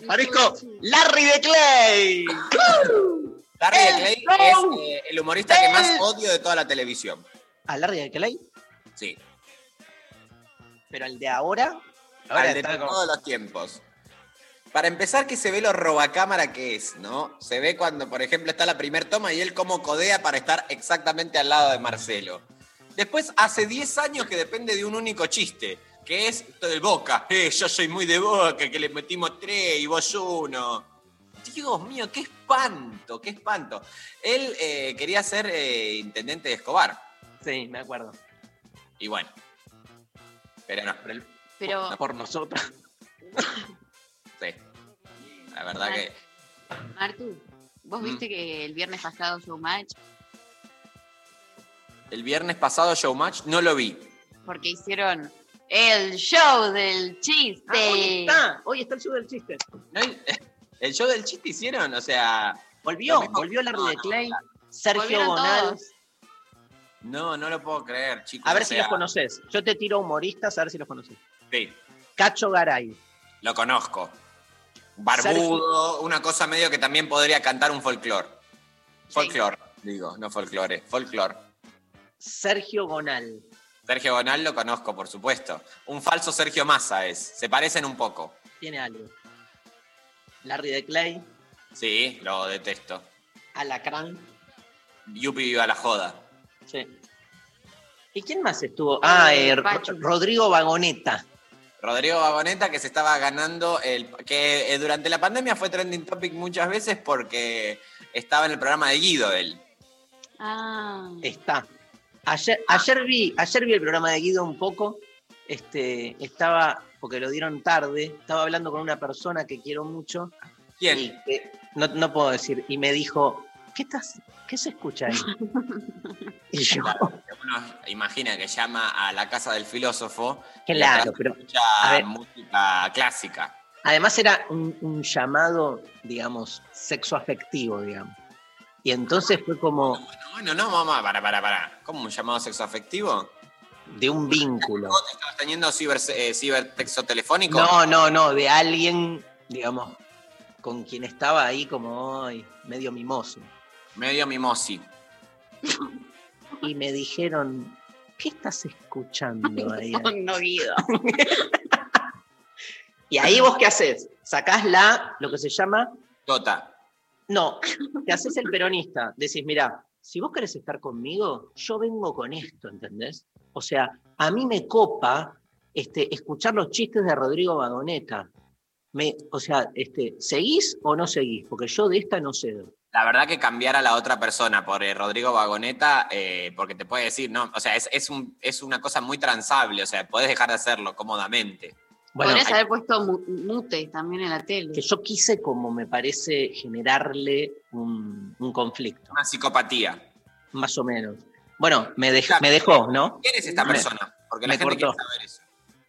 Parezco Larry de Clay. Larry de El Clay show es eh, el humorista que más odio de toda la televisión. ¿A Larry de Clay? Sí. Pero el de ahora. Ahora Al de como- todos los tiempos. Para empezar, que se ve lo robacámara que es, ¿no? Se ve cuando, por ejemplo, está la primer toma y él como codea para estar exactamente al lado de Marcelo. Después, hace 10 años que depende de un único chiste, que es del Boca. Eh, yo soy muy de Boca, que le metimos tres y vos uno. Dios mío, qué espanto, qué espanto. Él eh, quería ser eh, intendente de Escobar. Sí, me acuerdo. Y bueno. Pero no. Pero, Por nosotros. Sí. La verdad que. Martu, ¿vos Mm. viste que el viernes pasado Showmatch, El viernes pasado Showmatch no lo vi. porque hicieron el show del chiste? Ah, hoy está, hoy está el show del chiste. ¿No hay- ¿El show del chiste hicieron? O sea. Volvió, volvió Larry No, de no, Clay, Sergio Bonal. todos. No, no lo puedo creer, chicos. A ver o si los conoces. Yo te tiro humoristas, a ver si los conoces. Sí, Cacho Garay. lo conozco. Barbudo, una cosa medio que también podría cantar un folclore. Folclore, digo, no folclore, folclore. Sergio Gonal. Sergio Bonal lo conozco, por supuesto. Un falso Sergio Massa es. Se parecen un poco. Tiene algo. Larry de Clay. Sí, lo detesto. Alacrán. Yupi viva la joda. Sí. ¿Y quién más estuvo? Ah, Eh, eh. Rodrigo Vagoneta. Rodrigo Vagoneta que se estaba ganando el que eh, durante la pandemia fue trending topic muchas veces porque estaba en el programa de Guido él. Ah, Está. Ayer, ayer, vi, ayer vi el programa de Guido un poco. Este, estaba, porque lo dieron tarde, estaba hablando con una persona que quiero mucho. ¿Quién? y que- no, no puedo decir. Y me dijo, ¿qué, estás, ¿qué se escucha ahí? y yo, Uno imagina que llama a la casa del filósofo. y claro, pero escucha a ver. música clásica. además era un, un llamado, digamos, sexoafectivo, digamos. Y entonces fue como Bueno, no, mamá, para, para, para. ¿Cómo un llamado sexo afectivo? De un vínculo. ¿Vos te estabas teniendo ciber, eh, cibertexto telefónico? No, no, no, de alguien, digamos, con quien estaba ahí como medio mimoso. Medio mimosi. Y me dijeron, ¿qué estás escuchando ahí? no, no, Guido. Y ahí vos qué haces? Sacás la, lo que se llama, Tota. no, te haces el peronista. Decís, mira, si vos querés estar conmigo, yo vengo con esto, ¿entendés? O sea, a mí me copa este, escuchar los chistes de Rodrigo Vagoneta. Me, o sea, este, ¿seguís o no seguís? Porque yo de esta no cedo. La verdad que cambiar a la otra persona por eh, Rodrigo Vagoneta, eh, porque te puede decir, no, o sea, es, es, un, es una cosa muy transable, o sea, podés dejar de hacerlo cómodamente. Bueno, Podrías hay- haber puesto mu- mute también en la tele. que yo quise, como me parece, generarle un, un conflicto, Una psicopatía. más o menos. Bueno, me, dej- me dejó, ¿no? ¿Quién es esta persona? Porque la me gente cortó. quiere saber eso.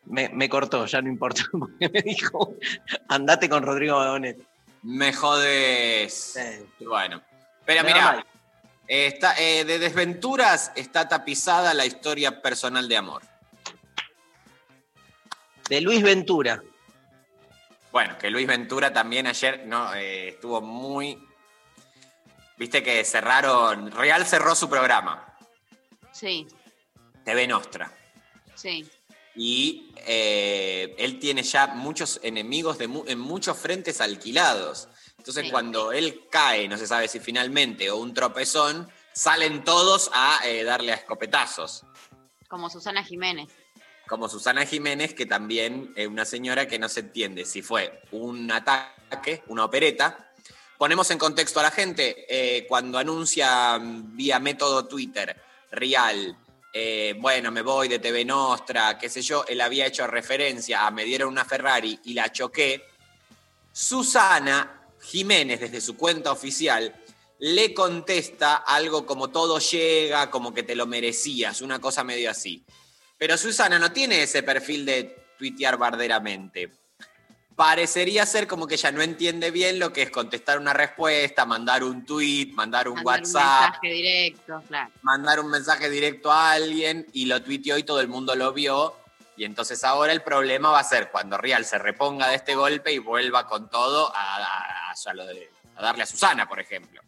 Me, me cortó, ya no importa, porque me dijo, andate con Rodrigo Badonet. Me jodes. Bueno. Pero mira, está, eh, de desventuras está tapizada la historia personal de amor. De Luis Ventura. Bueno, que Luis Ventura también ayer no eh, estuvo muy. Viste que cerraron. Real cerró su programa, Sí, TV Nostra. sí. Y eh, él tiene ya muchos enemigos de mu- en muchos frentes alquilados. Entonces, Sí. cuando él cae, no se sabe si finalmente o un tropezón, salen todos a eh, darle a escopetazos. Como Susana Jiménez. Como Susana Jiménez, que también es una señora que no se entiende si fue un ataque, una opereta. Ponemos en contexto a la gente, eh, cuando anuncia vía método Twitter, Real, eh, bueno, me voy de TV Nostra, qué sé yo, él había hecho referencia a me dieron una Ferrari y la choqué. Susana Jiménez, desde su cuenta oficial, le contesta algo como todo llega, como que te lo merecías, una cosa medio así. Pero Susana no tiene ese perfil de tuitear barderamente. Parecería ser como que ella no entiende bien lo que es contestar una respuesta, mandar un tweet, mandar un Mandar WhatsApp, Un mensaje directo, claro. mandar un mensaje directo a alguien y lo tuiteó y todo el mundo lo vio. Y entonces ahora el problema va a ser cuando Real se reponga de este golpe y vuelva con todo a, a- a lo de- a darle a Susana, por ejemplo.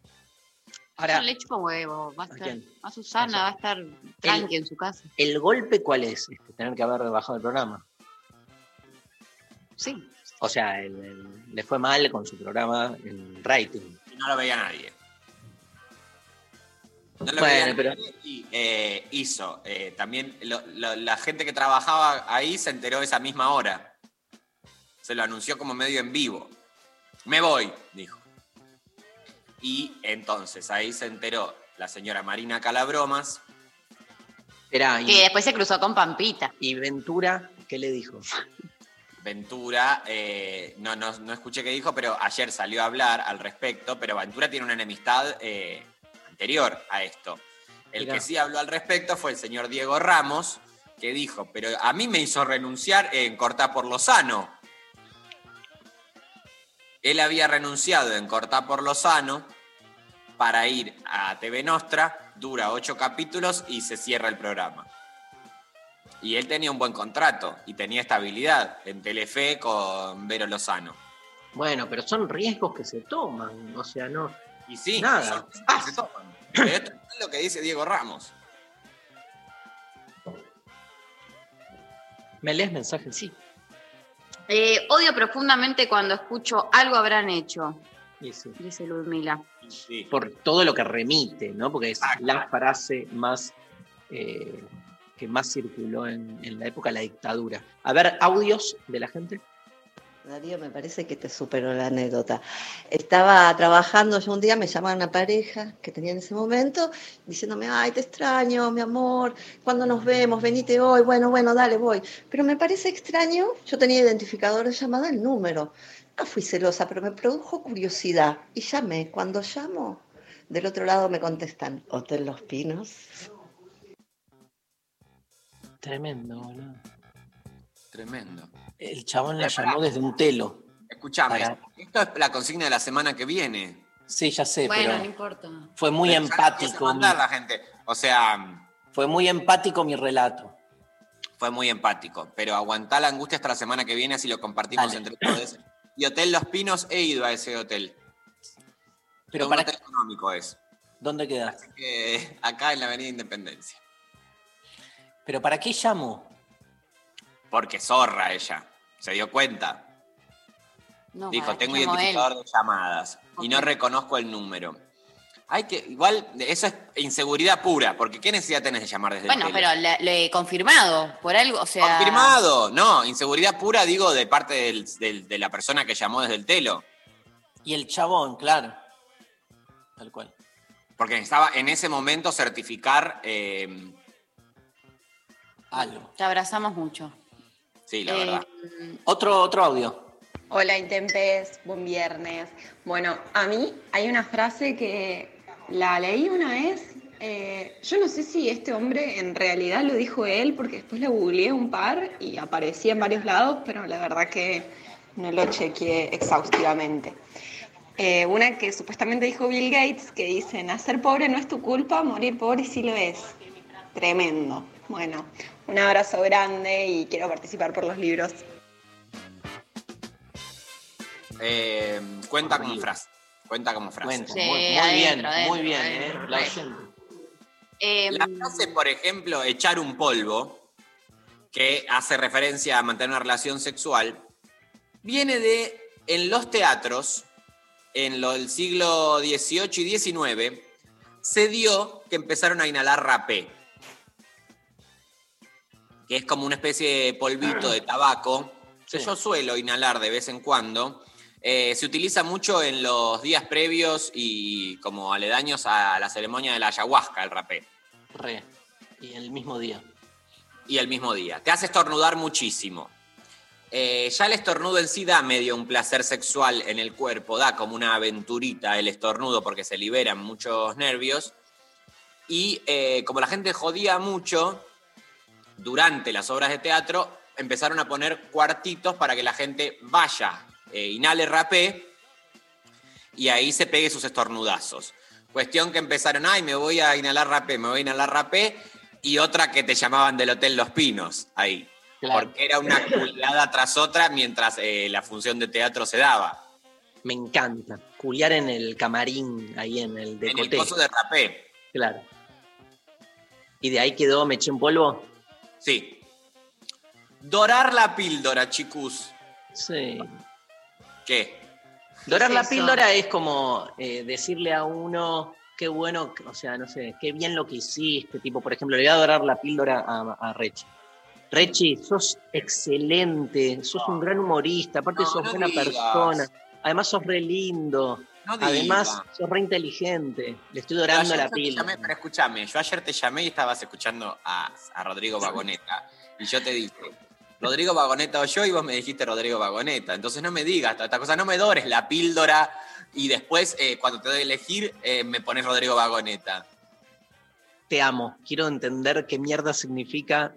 Ahora, le chupo huevo. Va a, a Susana, va a estar tranqui en su casa. ¿el golpe cuál es? Este, tener que haber bajado el programa. Sí. O sea, el- el- le fue mal con su programa en rating. Y no lo veía nadie. No lo Bueno, veía pero- nadie y eh, hizo. eh, también lo- lo- la gente que trabajaba ahí se enteró esa misma hora. Se lo anunció como medio en vivo. Me voy, dijo. Y entonces ahí se enteró la señora Marina Calabromas. Era, y, Que después se cruzó con Pampita. y Ventura, ¿qué le dijo? Ventura, eh, no, no, no escuché qué dijo, pero ayer salió a hablar al respecto, pero Ventura tiene una enemistad eh, anterior a esto. El Mirá. que sí habló al respecto fue el señor Diego Ramos, que dijo, pero a mí me hizo renunciar en Cortá por Lozano. Él había renunciado en Cortá por Lozano para ir a TV Nostra, dura ocho capítulos y se cierra el programa. Y él tenía un buen contrato y tenía estabilidad en Telefe con Vero Lozano. Bueno, pero son riesgos que se toman. O sea, no. Y sí, Nada. son que se toman. Pero esto es lo que dice Diego Ramos. ¿Me lees mensajes? Sí. Eh, odio profundamente cuando escucho algo habrán hecho, Sí, sí. dice Ludmila. Sí. Por todo lo que remite, ¿no? Porque es la frase más eh, más circuló en, la época de la dictadura. A ver, audios de la gente. Darío, me parece que te superó la anécdota. Estaba trabajando yo un día, me llama una pareja que tenía en ese momento, diciéndome, ay, te extraño, mi amor, ¿cuándo nos vemos? Venite hoy, bueno, bueno, dale, voy. Pero me parece extraño, yo tenía identificador de llamada, el número. No fui celosa, pero me produjo curiosidad y llamé. Cuando llamo, del otro lado me contestan, Hotel Los Pinos. Tremendo, boludo. Tremendo. El chabón la llamó desde un telo. Escuchame, Para- esto es la consigna de la semana que viene. Sí, ya sé, bueno, no pero importa. fue muy empático. mi- la gente. O sea, fue muy empático mi relato. fue muy empático. Pero aguantá la angustia hasta la semana que viene, así lo compartimos Dale. entre todos. Y Hotel Los Pinos, he ido a ese hotel. Pero un para hotel económico es. ¿Dónde queda? Que acá en la Avenida Independencia. Pero ¿para qué llamo? Porque zorra ella. Se dio cuenta. No, Dijo, tengo él. identificador de llamadas y no reconozco el número. Hay que, igual, eso es inseguridad pura, porque ¿qué necesidad tenés de llamar desde Bueno, el pero le, le he confirmado, por algo, o sea... Confirmado, no, inseguridad pura, digo, de parte del- del- de la persona que llamó desde el telo. Y el chabón, claro. Tal cual. Porque necesitaba en ese momento certificar. eh, Algo. Te abrazamos mucho. sí, la Eh, verdad. Otro, otro audio. Hola Intempes, buen viernes. Bueno, a mí hay una frase que la leí una vez. eh, yo no sé si este hombre en realidad lo dijo él, porque después lo googleé un par y aparecía en varios lados, pero la verdad que no lo chequeé exhaustivamente. Eh, una que supuestamente dijo Bill Gates, que dice, nacer pobre no es tu culpa, morir pobre sí lo es. Tremendo. Bueno, un abrazo grande y quiero participar por los libros. Eh, cuenta como frase. Cuenta como frase. Cuenta. Sí, muy, muy adentro, bien, adentro, muy bien, adentro. ¿eh? La. Eh, frase, por ejemplo, echar un polvo, que hace referencia a mantener una relación sexual, viene de en los teatros, en lo del siglo XVIII y XIX, se dio que empezaron a inhalar rapé, que es como una especie de polvito de tabaco, que Sí. yo suelo inhalar de vez en cuando. Eh, se utiliza mucho en los días previos y como aledaños a la ceremonia de la ayahuasca, el rapé. Re. Y el mismo día. y el mismo día. Te hace estornudar muchísimo. Eh, ya el estornudo en sí da medio un placer sexual en el cuerpo, da como una aventurita el estornudo porque se liberan muchos nervios. Y eh, como la gente jodía mucho, durante las obras de teatro empezaron a poner cuartitos para que la gente vaya, eh, inhale rapé y ahí se pegue sus estornudazos. Cuestión que empezaron, ay, me voy a inhalar rapé, me voy a inhalar rapé, y otra que te llamaban del Hotel Los Pinos, ahí. Claro. Porque era una culiada tras otra mientras eh, la función de teatro se daba. Me encanta. Culiar en el camarín, ahí en el En el coso de rapé. Claro. Y de ahí quedó, me eché un polvo. Sí. Dorar la píldora, chicos. Sí. ¿Qué? Dorar ¿Qué la es píldora es como eh, decirle a uno qué bueno, o sea, no sé, qué bien lo que hiciste. Tipo, por ejemplo, le voy a dorar la píldora a, a Rechi. Rechi, sos excelente, sos un gran humorista, aparte No, sos no buena digas. persona, además sos re lindo, No además sos re inteligente. Le estoy dorando la llamé, pero escúchame, yo ayer te llamé y estabas escuchando a, a Rodrigo Vagoneta. Y yo te dije, Rodrigo Vagoneta o yo, y vos me dijiste Rodrigo Vagoneta. Entonces no me digas toda esta cosa, no me dores la píldora y después, eh, cuando te doy a elegir, eh, me pones Rodrigo Vagoneta. Te amo, quiero entender qué mierda significa.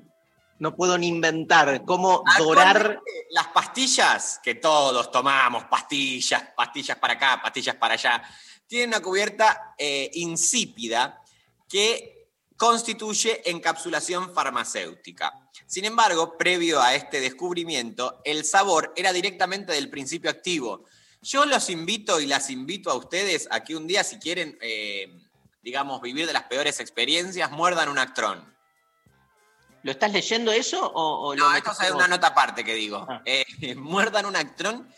No puedo ni inventar cómo dorar. Las pastillas que todos tomamos, pastillas, pastillas para acá, pastillas para allá, tienen una cubierta eh, insípida que constituye encapsulación farmacéutica. Sin embargo, previo a este descubrimiento, el sabor era directamente del principio activo. Yo los invito y las invito a ustedes a que un día, si quieren, eh, digamos, vivir de las peores experiencias, muerdan un actrón. ¿Lo estás leyendo eso o, o lo No, metiste esto es una nota aparte que digo. Eh, muerdan un actrón.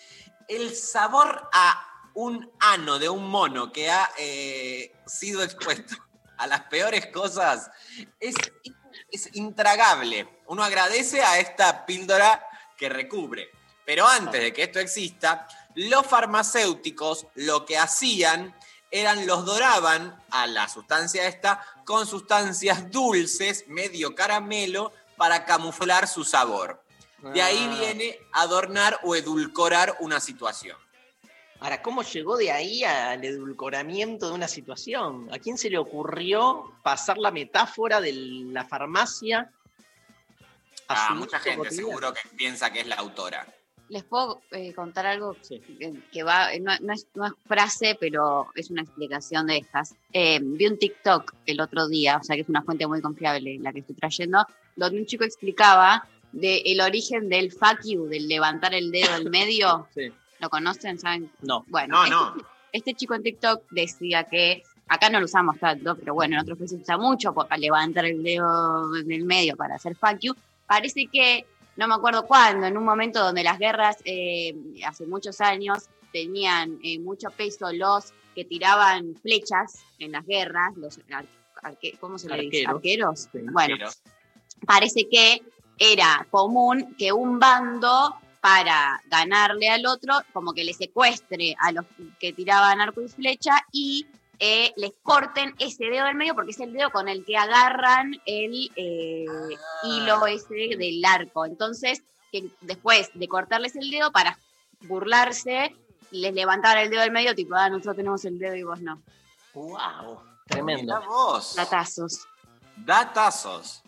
El sabor a un ano de un mono que ha eh, sido expuesto a las peores cosas es, es intragable. Uno agradece a esta píldora que recubre. Pero antes de que esto exista, los farmacéuticos lo que hacían eran los doraban a la sustancia esta con sustancias dulces, medio caramelo, para camuflar su sabor. De ahí Ah. viene adornar o edulcorar una situación. Ahora, ¿cómo llegó de ahí al edulcoramiento de una situación? ¿A quién se le ocurrió pasar la metáfora de la farmacia a Ah, mucha gente cotidiano? seguro que piensa que es la autora. Les puedo eh, contar algo que- que va, no, no es, no es frase, pero es una explicación de estas. Eh, vi un TikTok el otro día, o sea que es una fuente muy confiable la que estoy trayendo, donde un chico explicaba de el origen del fuck you, del levantar el dedo del medio. Sí. ¿Lo conocen? ¿Saben? No. Bueno, No, este, este chico en TikTok decía que acá no lo usamos tanto, pero bueno, en otros países se usa mucho para levantar el dedo del medio para hacer fuck you. Parece que, no me acuerdo cuándo, en un momento donde las guerras eh, hace muchos años tenían eh, mucho peso los que tiraban flechas en las guerras, los arque- ¿cómo se le dice? Arqueros. Sí. Bueno, parece que era común que un bando para ganarle al otro, como que le secuestre a los que tiraban arco y flecha y eh, les corten ese dedo del medio porque es el dedo con el que agarran el eh, hilo ese del arco. Entonces, que después de cortarles el dedo para burlarse, les levantaban el dedo del medio, tipo, ah, nosotros tenemos el dedo y vos no. ¡Wow! Tremendo. Vos. Datazos. Datazos.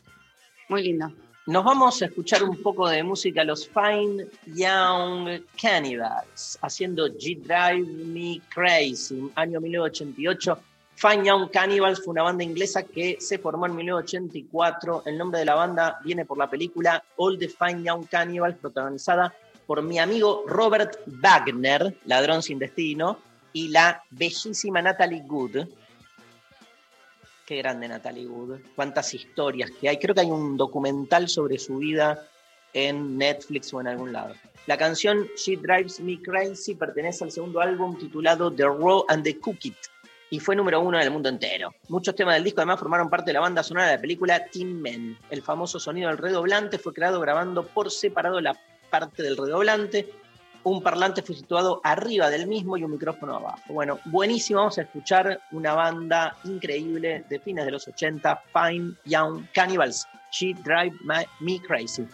Muy lindo. Nos vamos a escuchar un poco de música, los Fine Young Cannibals, haciendo G Drive Me Crazy, año 1988. Fine Young Cannibals fue una banda inglesa que se formó en 1984. El nombre de la banda viene por la película All the Fine Young Cannibals, protagonizada por mi amigo Robert Wagner, ladrón sin destino, y la bellísima Natalie Wood. Qué grande Natalie Wood. Cuántas historias que hay. Creo que hay un documental sobre su vida en Netflix o en algún lado. La canción She Drives Me Crazy pertenece al segundo álbum titulado The Raw and the Cookit y fue número uno en el mundo entero. Muchos temas del disco además formaron parte de la banda sonora de la película Teen Men. El famoso sonido del redoblante fue creado grabando por separado la parte del redoblante. Un parlante fue situado arriba del mismo y un micrófono abajo. Bueno, buenísimo. Vamos a escuchar una banda increíble de fines de los 80, Fine Young Cannibals. She Drive Me Crazy.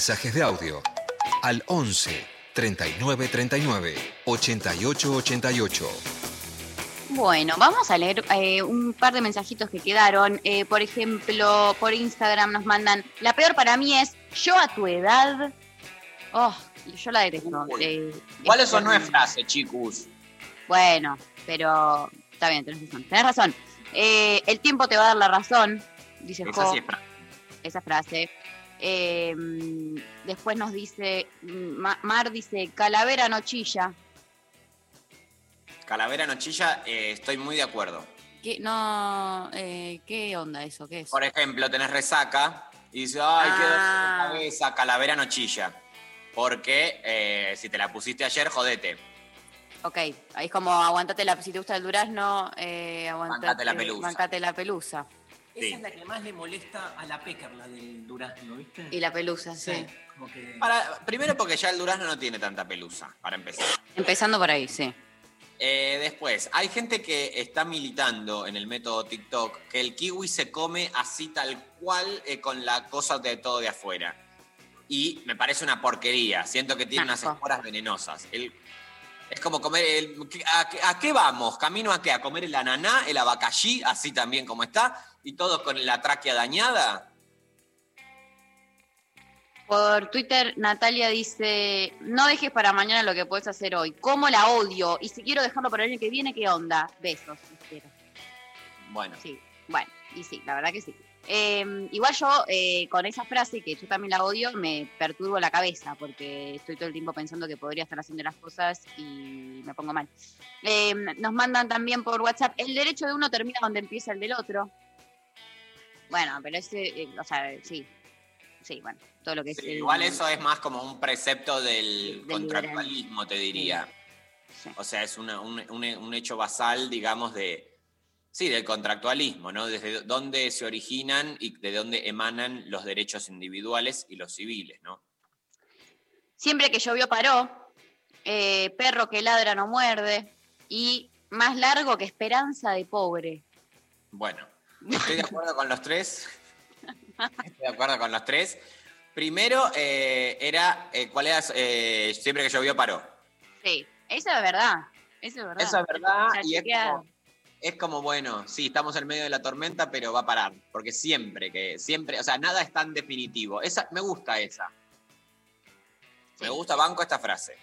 Mensajes de audio al 11 39 39 88 88. Bueno, vamos a leer eh, un par de mensajitos que quedaron. Eh, por ejemplo, por Instagram nos mandan, la peor para mí es, yo a tu edad... Oh, yo la detesto. Eh, ¿Cuál es eso no es frase, chicos? Bueno, pero está bien, tenés razón. Tenés razón. Eh, el tiempo te va a dar la razón, dice Esa Jo, sí es frase. esa frase. Eh, mm, después nos dice, mm, Ma- Mar dice, calavera no chilla. Calavera Nochilla, eh, estoy muy de acuerdo. ¿Qué, no, eh, ¿Qué onda eso? ¿Qué es? Por ejemplo, tenés resaca y dices, ay, qué dolor Ah. de cabeza, calavera nochilla. Porque eh, si te la pusiste ayer, jodete. Ok, ahí es como aguantate la, si te gusta el durazno, eh, aguantate, Bancate la pelusa. bancate la pelusa. Esa Sí. es la que más le molesta a la Pecker, la del durazno, ¿viste? Y la pelusa, sí. Como que... Para- primero porque ya el durazno no tiene tanta pelusa, para empezar. Empezando por ahí, sí. Eh, después, hay gente que está militando en el método TikTok que el kiwi se come así tal cual eh, con la cosa de todo de afuera. Y me parece una porquería. Siento que tiene unas esporas venenosas. El- es como comer. el- ¿a, qué- a qué vamos? ¿Camino a qué? ¿A comer el ananá, el abacallí, así también como está? ¿Y todos con la tráquea dañada? Por Twitter, Natalia dice, no dejes para mañana lo que puedes hacer hoy. ¿Cómo la odio? Y si quiero dejarlo para el año que viene, ¿qué onda? Besos. les quiero. Bueno. Sí, bueno, y sí, la verdad que sí. Eh, igual yo, eh, con esa frase, que yo también la odio, me perturbo la cabeza, porque estoy todo el tiempo pensando que podría estar haciendo las cosas y me pongo mal. Eh, nos mandan también por WhatsApp, el derecho de uno termina donde empieza el del otro. Bueno, pero ese, eh, o sea, sí, sí, bueno, todo lo que es... El- igual eso es más como un precepto del, del contractualismo, te diría. O sea, es una- un, un- un hecho basal, digamos, de. Sí, del contractualismo, ¿no? Desde dónde se originan y de dónde emanan los derechos individuales y los civiles, ¿no? Siempre que llovió paró, eh, perro que ladra no muerde, y más largo que esperanza de pobre. Bueno, estoy de acuerdo con los tres. Estoy de acuerdo con los tres. Primero, eh, era. eh, ¿Cuál era? Eh, siempre que llovió paró. Sí, eso es verdad. Eso es verdad. Eso es verdad, y es como, es como, bueno, sí, estamos en medio de la tormenta, pero va a parar. Porque siempre, que siempre, o sea, nada es tan definitivo. Esa, me gusta esa. Me gusta, banco esta frase.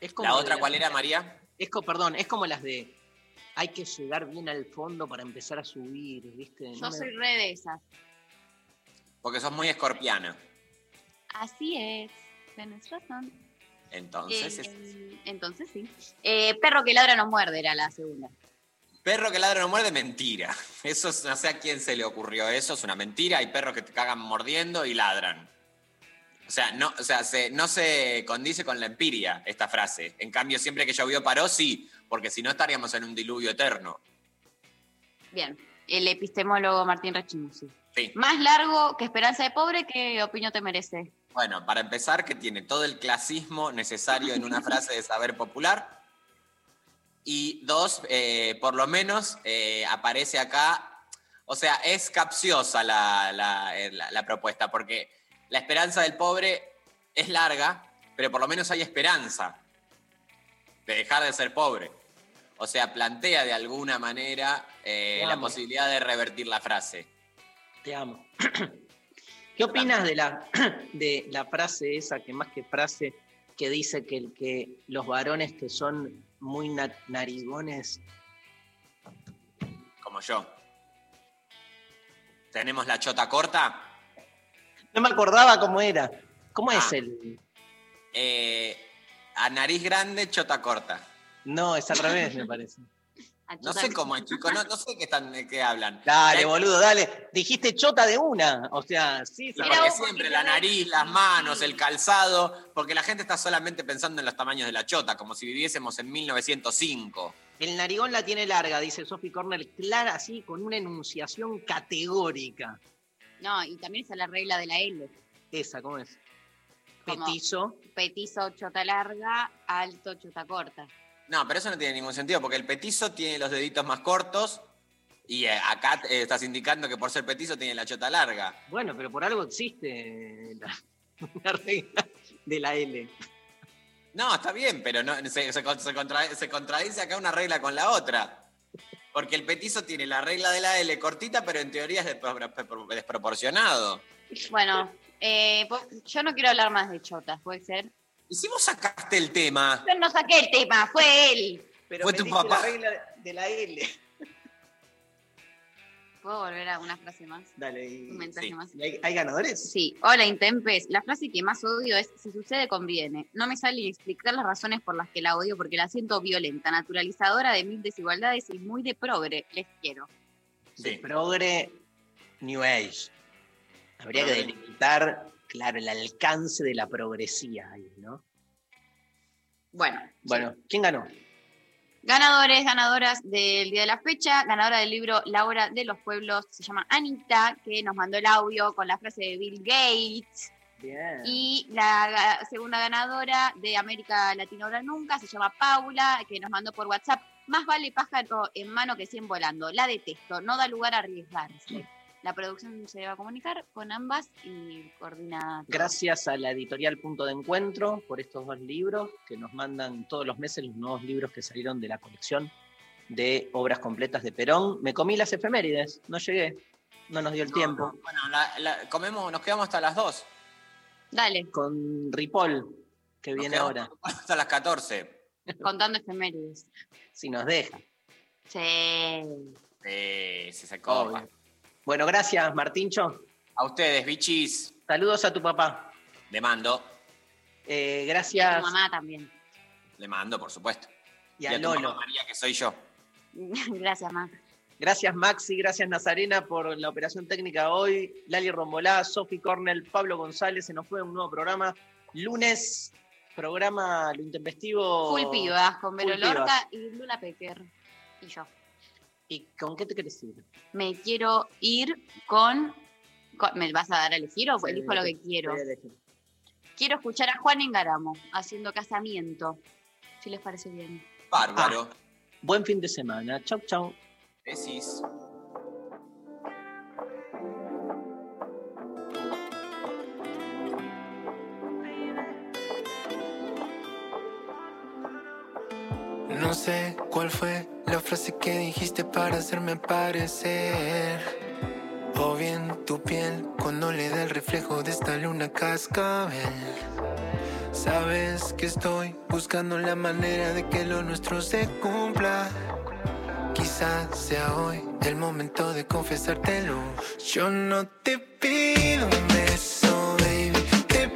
Es como ¿La otra cuál era, María? Es perdón, es como las de hay que llegar bien al fondo para empezar a subir, ¿viste? Yo No me- soy re de esas. Porque sos muy escorpiana. Así es. Tenés razón. Entonces, Eh, es- entonces sí. Eh, perro que ladra no muerde era la segunda. Perro que ladra no muerde, mentira. Eso es- no sé a quién se le ocurrió eso, es una mentira. Hay perros que te cagan mordiendo y ladran. O sea, no, o sea, se- no se condice con la empiria esta frase. En cambio, siempre que llovió paró, sí, porque si no estaríamos en un diluvio eterno. Bien. El epistemólogo Martín. Sí. Más largo que Esperanza de Pobre, ¿qué opinión te merece? Bueno, para empezar, que tiene todo el clasismo necesario en una frase de saber popular. Y dos, eh, por lo menos eh, aparece acá, o sea, es capciosa la, la- eh, la- la propuesta, porque la esperanza del pobre es larga, pero por lo menos hay esperanza de dejar de ser pobre. O sea, plantea de alguna manera eh, la posibilidad de revertir la frase. Te amo. ¿Qué opinas de la, de la frase esa, que más que frase, que dice que, el- que los varones que son muy na- narigones, como yo. ¿Tenemos la chota corta? no me acordaba cómo era. ¿Cómo es Ah. el...? Eh, a nariz grande, chota corta. No, es al revés, me parece. No sé cómo es, chicos, no, no sé qué, están, de qué hablan. Dale, La- boludo, dale. Dijiste chota de una. O sea, sí, sí. Porque siempre la nariz, las manos, el calzado, porque la gente está solamente pensando en los tamaños de la chota, como si viviésemos en 1905. El narigón la tiene larga, dice Sophie Cornell, clara, así, con una enunciación categórica. No, y también está la regla de la L. Esa, ¿cómo es? Como Petizo. Petizo, chota larga, alto, chota corta. No, pero eso no tiene ningún sentido, porque el petizo tiene los deditos más cortos y eh, acá eh, estás indicando que por ser petizo tiene la chota larga. Bueno, pero por algo existe. la- Una regla de la L. No, está bien, pero no, se, se con- se contra- se contradice acá una regla con la otra. Porque el petizo tiene la regla de la L cortita, pero en teoría es despro- desproporcionado. Bueno, eh, po- yo no quiero hablar más de chotas, ¿puede ser? ¿Y si vos sacaste el tema? Yo no saqué el tema, fue él. Pero Fue me tu papá. la regla de la L. ¿Puedo volver a una frase más? Dale. y- Un mensaje sí. más. ¿Y ¿Hay, hay ganadores? Sí. Hola, Intempes. La frase que más odio es: si sucede, conviene. No me sale ni explicar las razones por las que la odio porque la siento violenta, naturalizadora de mil desigualdades y muy de progre. Les quiero. De progre New Age. Habría que delimitar, claro, el alcance de la progresía ahí, ¿no? Bueno, Bueno, ¿quién ganó? Ganadores, ganadoras del día de la fecha, ganadora del libro La hora de los pueblos, se llama Anita, que nos mandó el audio con la frase de Bill Gates. Bien. Y la segunda ganadora de América Latina Ahora Nunca se llama Paula, que nos mandó por WhatsApp. Más vale pájaro en mano que 100 volando. La detesto, no da lugar a arriesgarse. La producción se va a comunicar con ambas y coordina. todo. Gracias a la editorial Punto de Encuentro por estos dos libros que nos mandan todos los meses los nuevos libros que salieron de la colección de obras completas de Perón. Me comí las efemérides, no llegué, no nos dio el tiempo. Bueno, la- la- comemos, nos quedamos hasta las 2. Dale. Con Ripoll, que viene ahora, Hasta las 14. Contando efemérides. si nos deja. Sí. Sí, si se copa. Bueno, gracias, Martincho. A ustedes, bichis. Saludos a tu papá. Le mando, Eh, Y a gracias. tu mamá también. le mando, por supuesto. Y a tu Lolo. mamá María, que soy yo. Gracias, mamá. Gracias Maxi, gracias Nazarena por la operación técnica hoy. Lali Rombolá, Sofi Cornell, Pablo González, se nos fue un nuevo programa. Lunes, programa Lo Intempestivo. Full pibas, con Vero. Lorca y Lula Pecker. Y yo. ¿Y con qué te querés ir? Me quiero ir con, con- ¿Me vas a dar a elegir o Sí, elijo lo que quiero? Quiero escuchar a Juan Engaramo haciendo casamiento. Si les parece bien. Bárbaro. Buen fin de semana. Chau, chau. Besis. No sé cuál fue la frase que dijiste para hacerme parecer. O bien tu piel cuando le da el reflejo de esta luna cascabel. Sabes que estoy buscando la manera de que lo nuestro se cumpla. Quizás sea hoy el momento de confesártelo. Yo no te pido un beso.